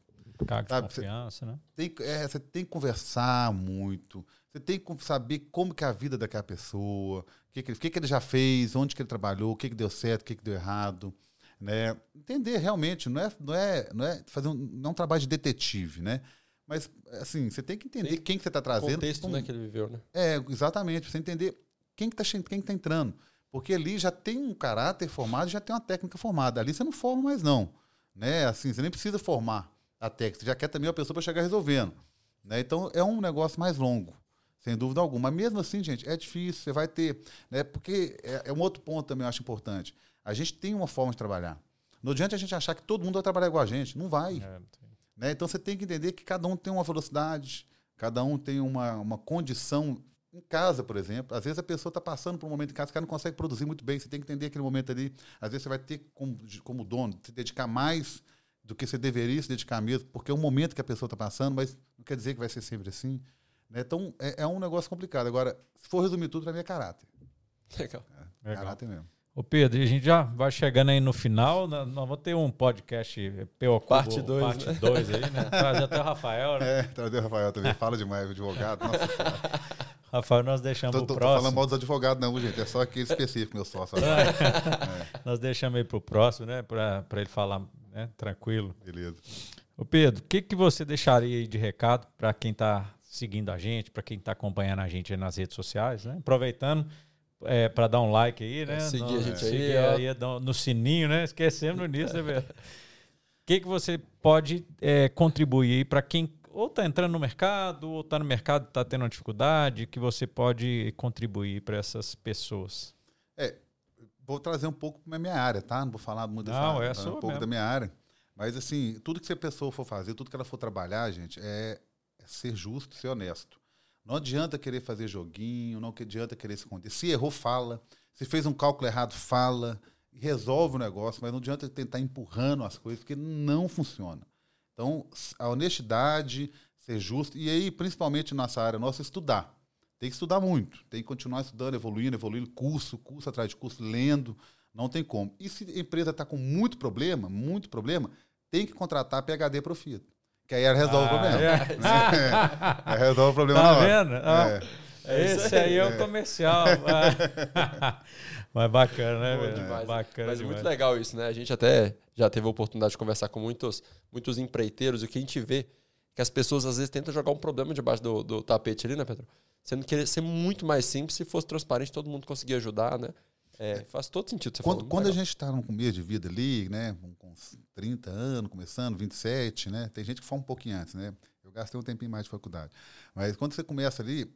Speaker 1: Cargo Sabe, de confiança, né?
Speaker 3: Tem, é, você tem que conversar muito. Você tem que saber como que é a vida daquela pessoa, o que, que, ele, que, que ele já fez, onde que ele trabalhou, o que, que deu certo, o que, que deu errado. Né? Entender realmente, não é, não é, não é fazer um, não é um trabalho de detetive, né? Mas, assim, você tem que entender tem quem que você está trazendo. O
Speaker 2: contexto
Speaker 3: como,
Speaker 2: né, que ele viveu, né?
Speaker 3: É, exatamente. Você entender quem que está quem que tá entrando. Porque ali já tem um caráter formado, já tem uma técnica formada. Ali você não forma mais, não. Né? Assim, você nem precisa formar a técnica, você já quer também a pessoa para chegar resolvendo. Né? Então é um negócio mais longo, sem dúvida alguma. Mas mesmo assim, gente, é difícil, você vai ter. Né? Porque é, é um outro ponto também eu acho importante. A gente tem uma forma de trabalhar. Não adianta a gente achar que todo mundo vai trabalhar igual a gente. Não vai. É, né? Então você tem que entender que cada um tem uma velocidade, cada um tem uma, uma condição em casa, por exemplo, às vezes a pessoa está passando por um momento em casa que ela não consegue produzir muito bem. Você tem que entender aquele momento ali. Às vezes você vai ter, como, como dono, se dedicar mais do que você deveria se dedicar mesmo, porque é um momento que a pessoa está passando, mas não quer dizer que vai ser sempre assim. Né? Então, é, é, um negócio complicado. Agora, se for resumir tudo, para mim é caráter.
Speaker 2: Legal.
Speaker 3: É, Legal. Caráter mesmo.
Speaker 1: Ô Pedro, a gente já vai chegando aí no final, nós vamos ter um podcast PO
Speaker 2: Parte 2
Speaker 1: parte né? Dois aí, né? Trazer até o Rafael, né?
Speaker 3: É, trazer o Rafael também. Fala demais, advogado. Nossa
Speaker 1: Rafael, nós deixamos tô, tô, o próximo.
Speaker 3: Tô falando mal dos advogados, não, gente. É só aquele específico, meu sócio.
Speaker 1: é. Nós deixamos aí para o próximo, né? Para ele falar né? tranquilo.
Speaker 3: Beleza.
Speaker 1: Ô Pedro, o que, que você deixaria aí de recado para quem está seguindo a gente, para quem está acompanhando a gente nas redes sociais, né? Aproveitando é, para dar um like aí, né?
Speaker 2: Seguir no, a gente
Speaker 1: aí, aí no sininho, né? Esquecemos nisso, né, velho? O que, que você pode é, contribuir para quem ou está entrando no mercado, ou está no mercado está tendo uma dificuldade, que você pode contribuir para essas pessoas?
Speaker 3: É, vou trazer um pouco para minha área, tá? Não vou falar muito dessa
Speaker 1: Não, é
Speaker 3: um pouco
Speaker 1: mesmo.
Speaker 3: da minha área. Mas assim, tudo que essa pessoa for fazer, tudo que ela for trabalhar, gente, é, é ser justo, ser honesto. Não adianta querer fazer joguinho, não adianta querer se esconder. Se errou, fala. Se fez um cálculo errado, fala. Resolve o negócio, mas não adianta tentar empurrando as coisas, porque não funciona. Então, a honestidade, ser justo. E aí, principalmente nessa área nossa, estudar. Tem que estudar muito, tem que continuar estudando, evoluindo, evoluindo, curso, curso atrás de curso, lendo, não tem como. E se a empresa está com muito problema, muito problema, tem que contratar PHD Profita. Que aí ela resolve ah, o problema. É. Né? resolve o problema
Speaker 1: tá vendo? É. É Esse aí é o comercial. Mas bacana, né, velho? Demais. Bacana
Speaker 2: Mas
Speaker 1: demais.
Speaker 2: muito legal isso, né? A gente até já teve a oportunidade de conversar com muitos, muitos empreiteiros e o que a gente vê que as pessoas às vezes tentam jogar um problema debaixo do, do tapete ali, né, Pedro? Sendo que ser muito mais simples, se fosse transparente, todo mundo conseguia ajudar, né? É, faz todo sentido
Speaker 3: você Quando, quando a gente está no começo de vida ali, né, com 30 anos, começando, 27, né? Tem gente que fala um pouquinho antes, né? Eu gastei um tempinho mais de faculdade. Mas quando você começa ali,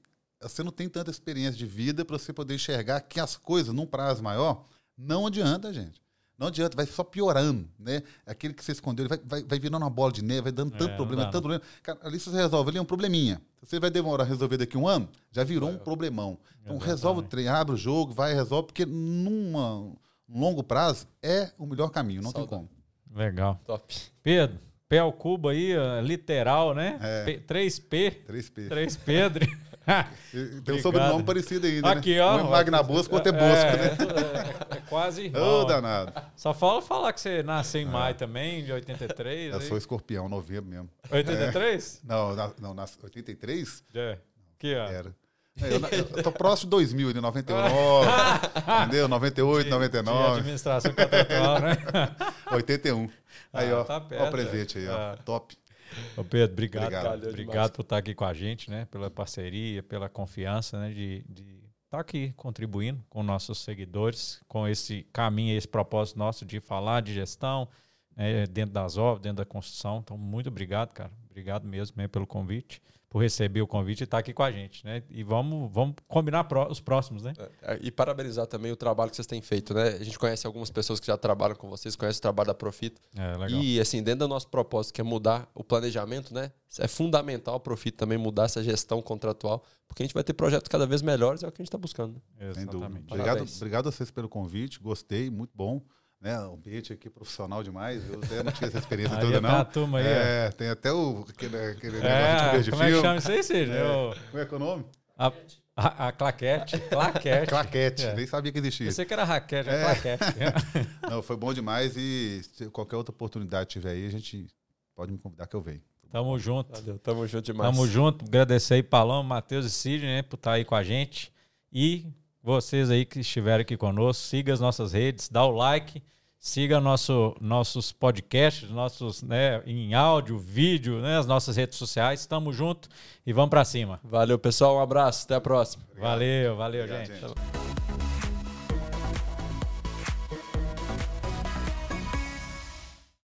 Speaker 3: você não tem tanta experiência de vida para você poder enxergar que as coisas, num prazo maior, não adianta, gente. Não adianta, vai só piorando, né? Aquele que você escondeu, vai, vai, vai virando uma bola de neve, vai dando tanto é, problema, tanto problema. Cara, ali você resolve ali é um probleminha. Você vai demorar a resolver daqui a um ano, já virou um problemão. Então Exatamente. resolve o trem, abre o jogo, vai resolve, porque num longo prazo é o melhor caminho, não tem como.
Speaker 1: Legal. Top. Pedro, pé ao cubo aí, literal, né? É. 3P.
Speaker 3: 3P.
Speaker 1: 3 Pedro.
Speaker 3: Tem um sobrenome parecido ainda.
Speaker 1: Né? Aqui, né? ó.
Speaker 3: Um é Magna Bosco, outro é Bosco, é,
Speaker 1: né? É, é quase igual.
Speaker 3: Ô, danado.
Speaker 1: Só fala falar que você nasceu em maio também, de 83.
Speaker 3: Eu aí. sou escorpião, novembro mesmo.
Speaker 1: 83?
Speaker 3: É. Não, não, nas 83?
Speaker 1: É. Que ano?
Speaker 3: Era. É, eu, eu, tô próximo de 2000, de 99, entendeu? 98, de, 99. De
Speaker 1: administração contratual, né?
Speaker 3: 81. Aí, ah, ó, tá perto, ó o presente aí, ó. Ah. Top.
Speaker 1: Ô Pedro, obrigado. Obrigado, obrigado por estar aqui com a gente, né? Pela parceria, pela confiança, né? De, de estar aqui contribuindo com nossos seguidores, com esse caminho, esse propósito nosso de falar de gestão, né? dentro das obras, dentro da construção. Então, muito obrigado, cara. Obrigado mesmo, mesmo pelo convite por receber o convite e estar aqui com a gente, né? E vamos, vamos combinar os próximos, né?
Speaker 2: É, e parabenizar também o trabalho que vocês têm feito, né? A gente conhece algumas pessoas que já trabalham com vocês, conhece o trabalho da Profit.
Speaker 1: É, legal.
Speaker 2: E, assim, dentro do nosso propósito, que é mudar o planejamento, né? É fundamental a Profit também mudar essa gestão contratual, porque a gente vai ter projetos cada vez melhores, é o que a gente está buscando.
Speaker 1: Exatamente.
Speaker 3: Obrigado, obrigado a vocês pelo convite, gostei, muito bom né? O ambiente aqui é profissional demais. Eu até não tinha essa experiência toda, não.
Speaker 1: A turma aí,
Speaker 3: é, tem até o, aquele, aquele
Speaker 1: é, negócio de
Speaker 3: como filme.
Speaker 1: Como é que chama isso aí, Cid?
Speaker 3: É, eu... Como é que é o nome?
Speaker 1: A, a, a claquete. Claquete.
Speaker 3: claquete. É. Nem sabia que existia. Eu
Speaker 1: sei que era raquete, é. claquete.
Speaker 3: não, foi bom demais e se qualquer outra oportunidade tiver aí, a gente pode me convidar que eu venho.
Speaker 1: Tamo junto.
Speaker 2: Valeu, tamo junto demais.
Speaker 1: Tamo junto. Agradecer aí, Palão, Matheus e Cid, né, por estar aí com a gente. E vocês aí que estiveram aqui conosco, siga as nossas redes, dá o like Siga nosso, nossos podcasts, nossos, né, em áudio, vídeo, né, as nossas redes sociais. Estamos juntos e vamos para cima.
Speaker 2: Valeu, pessoal. Um abraço. Até a próxima.
Speaker 1: Valeu, valeu, Obrigado, gente. gente.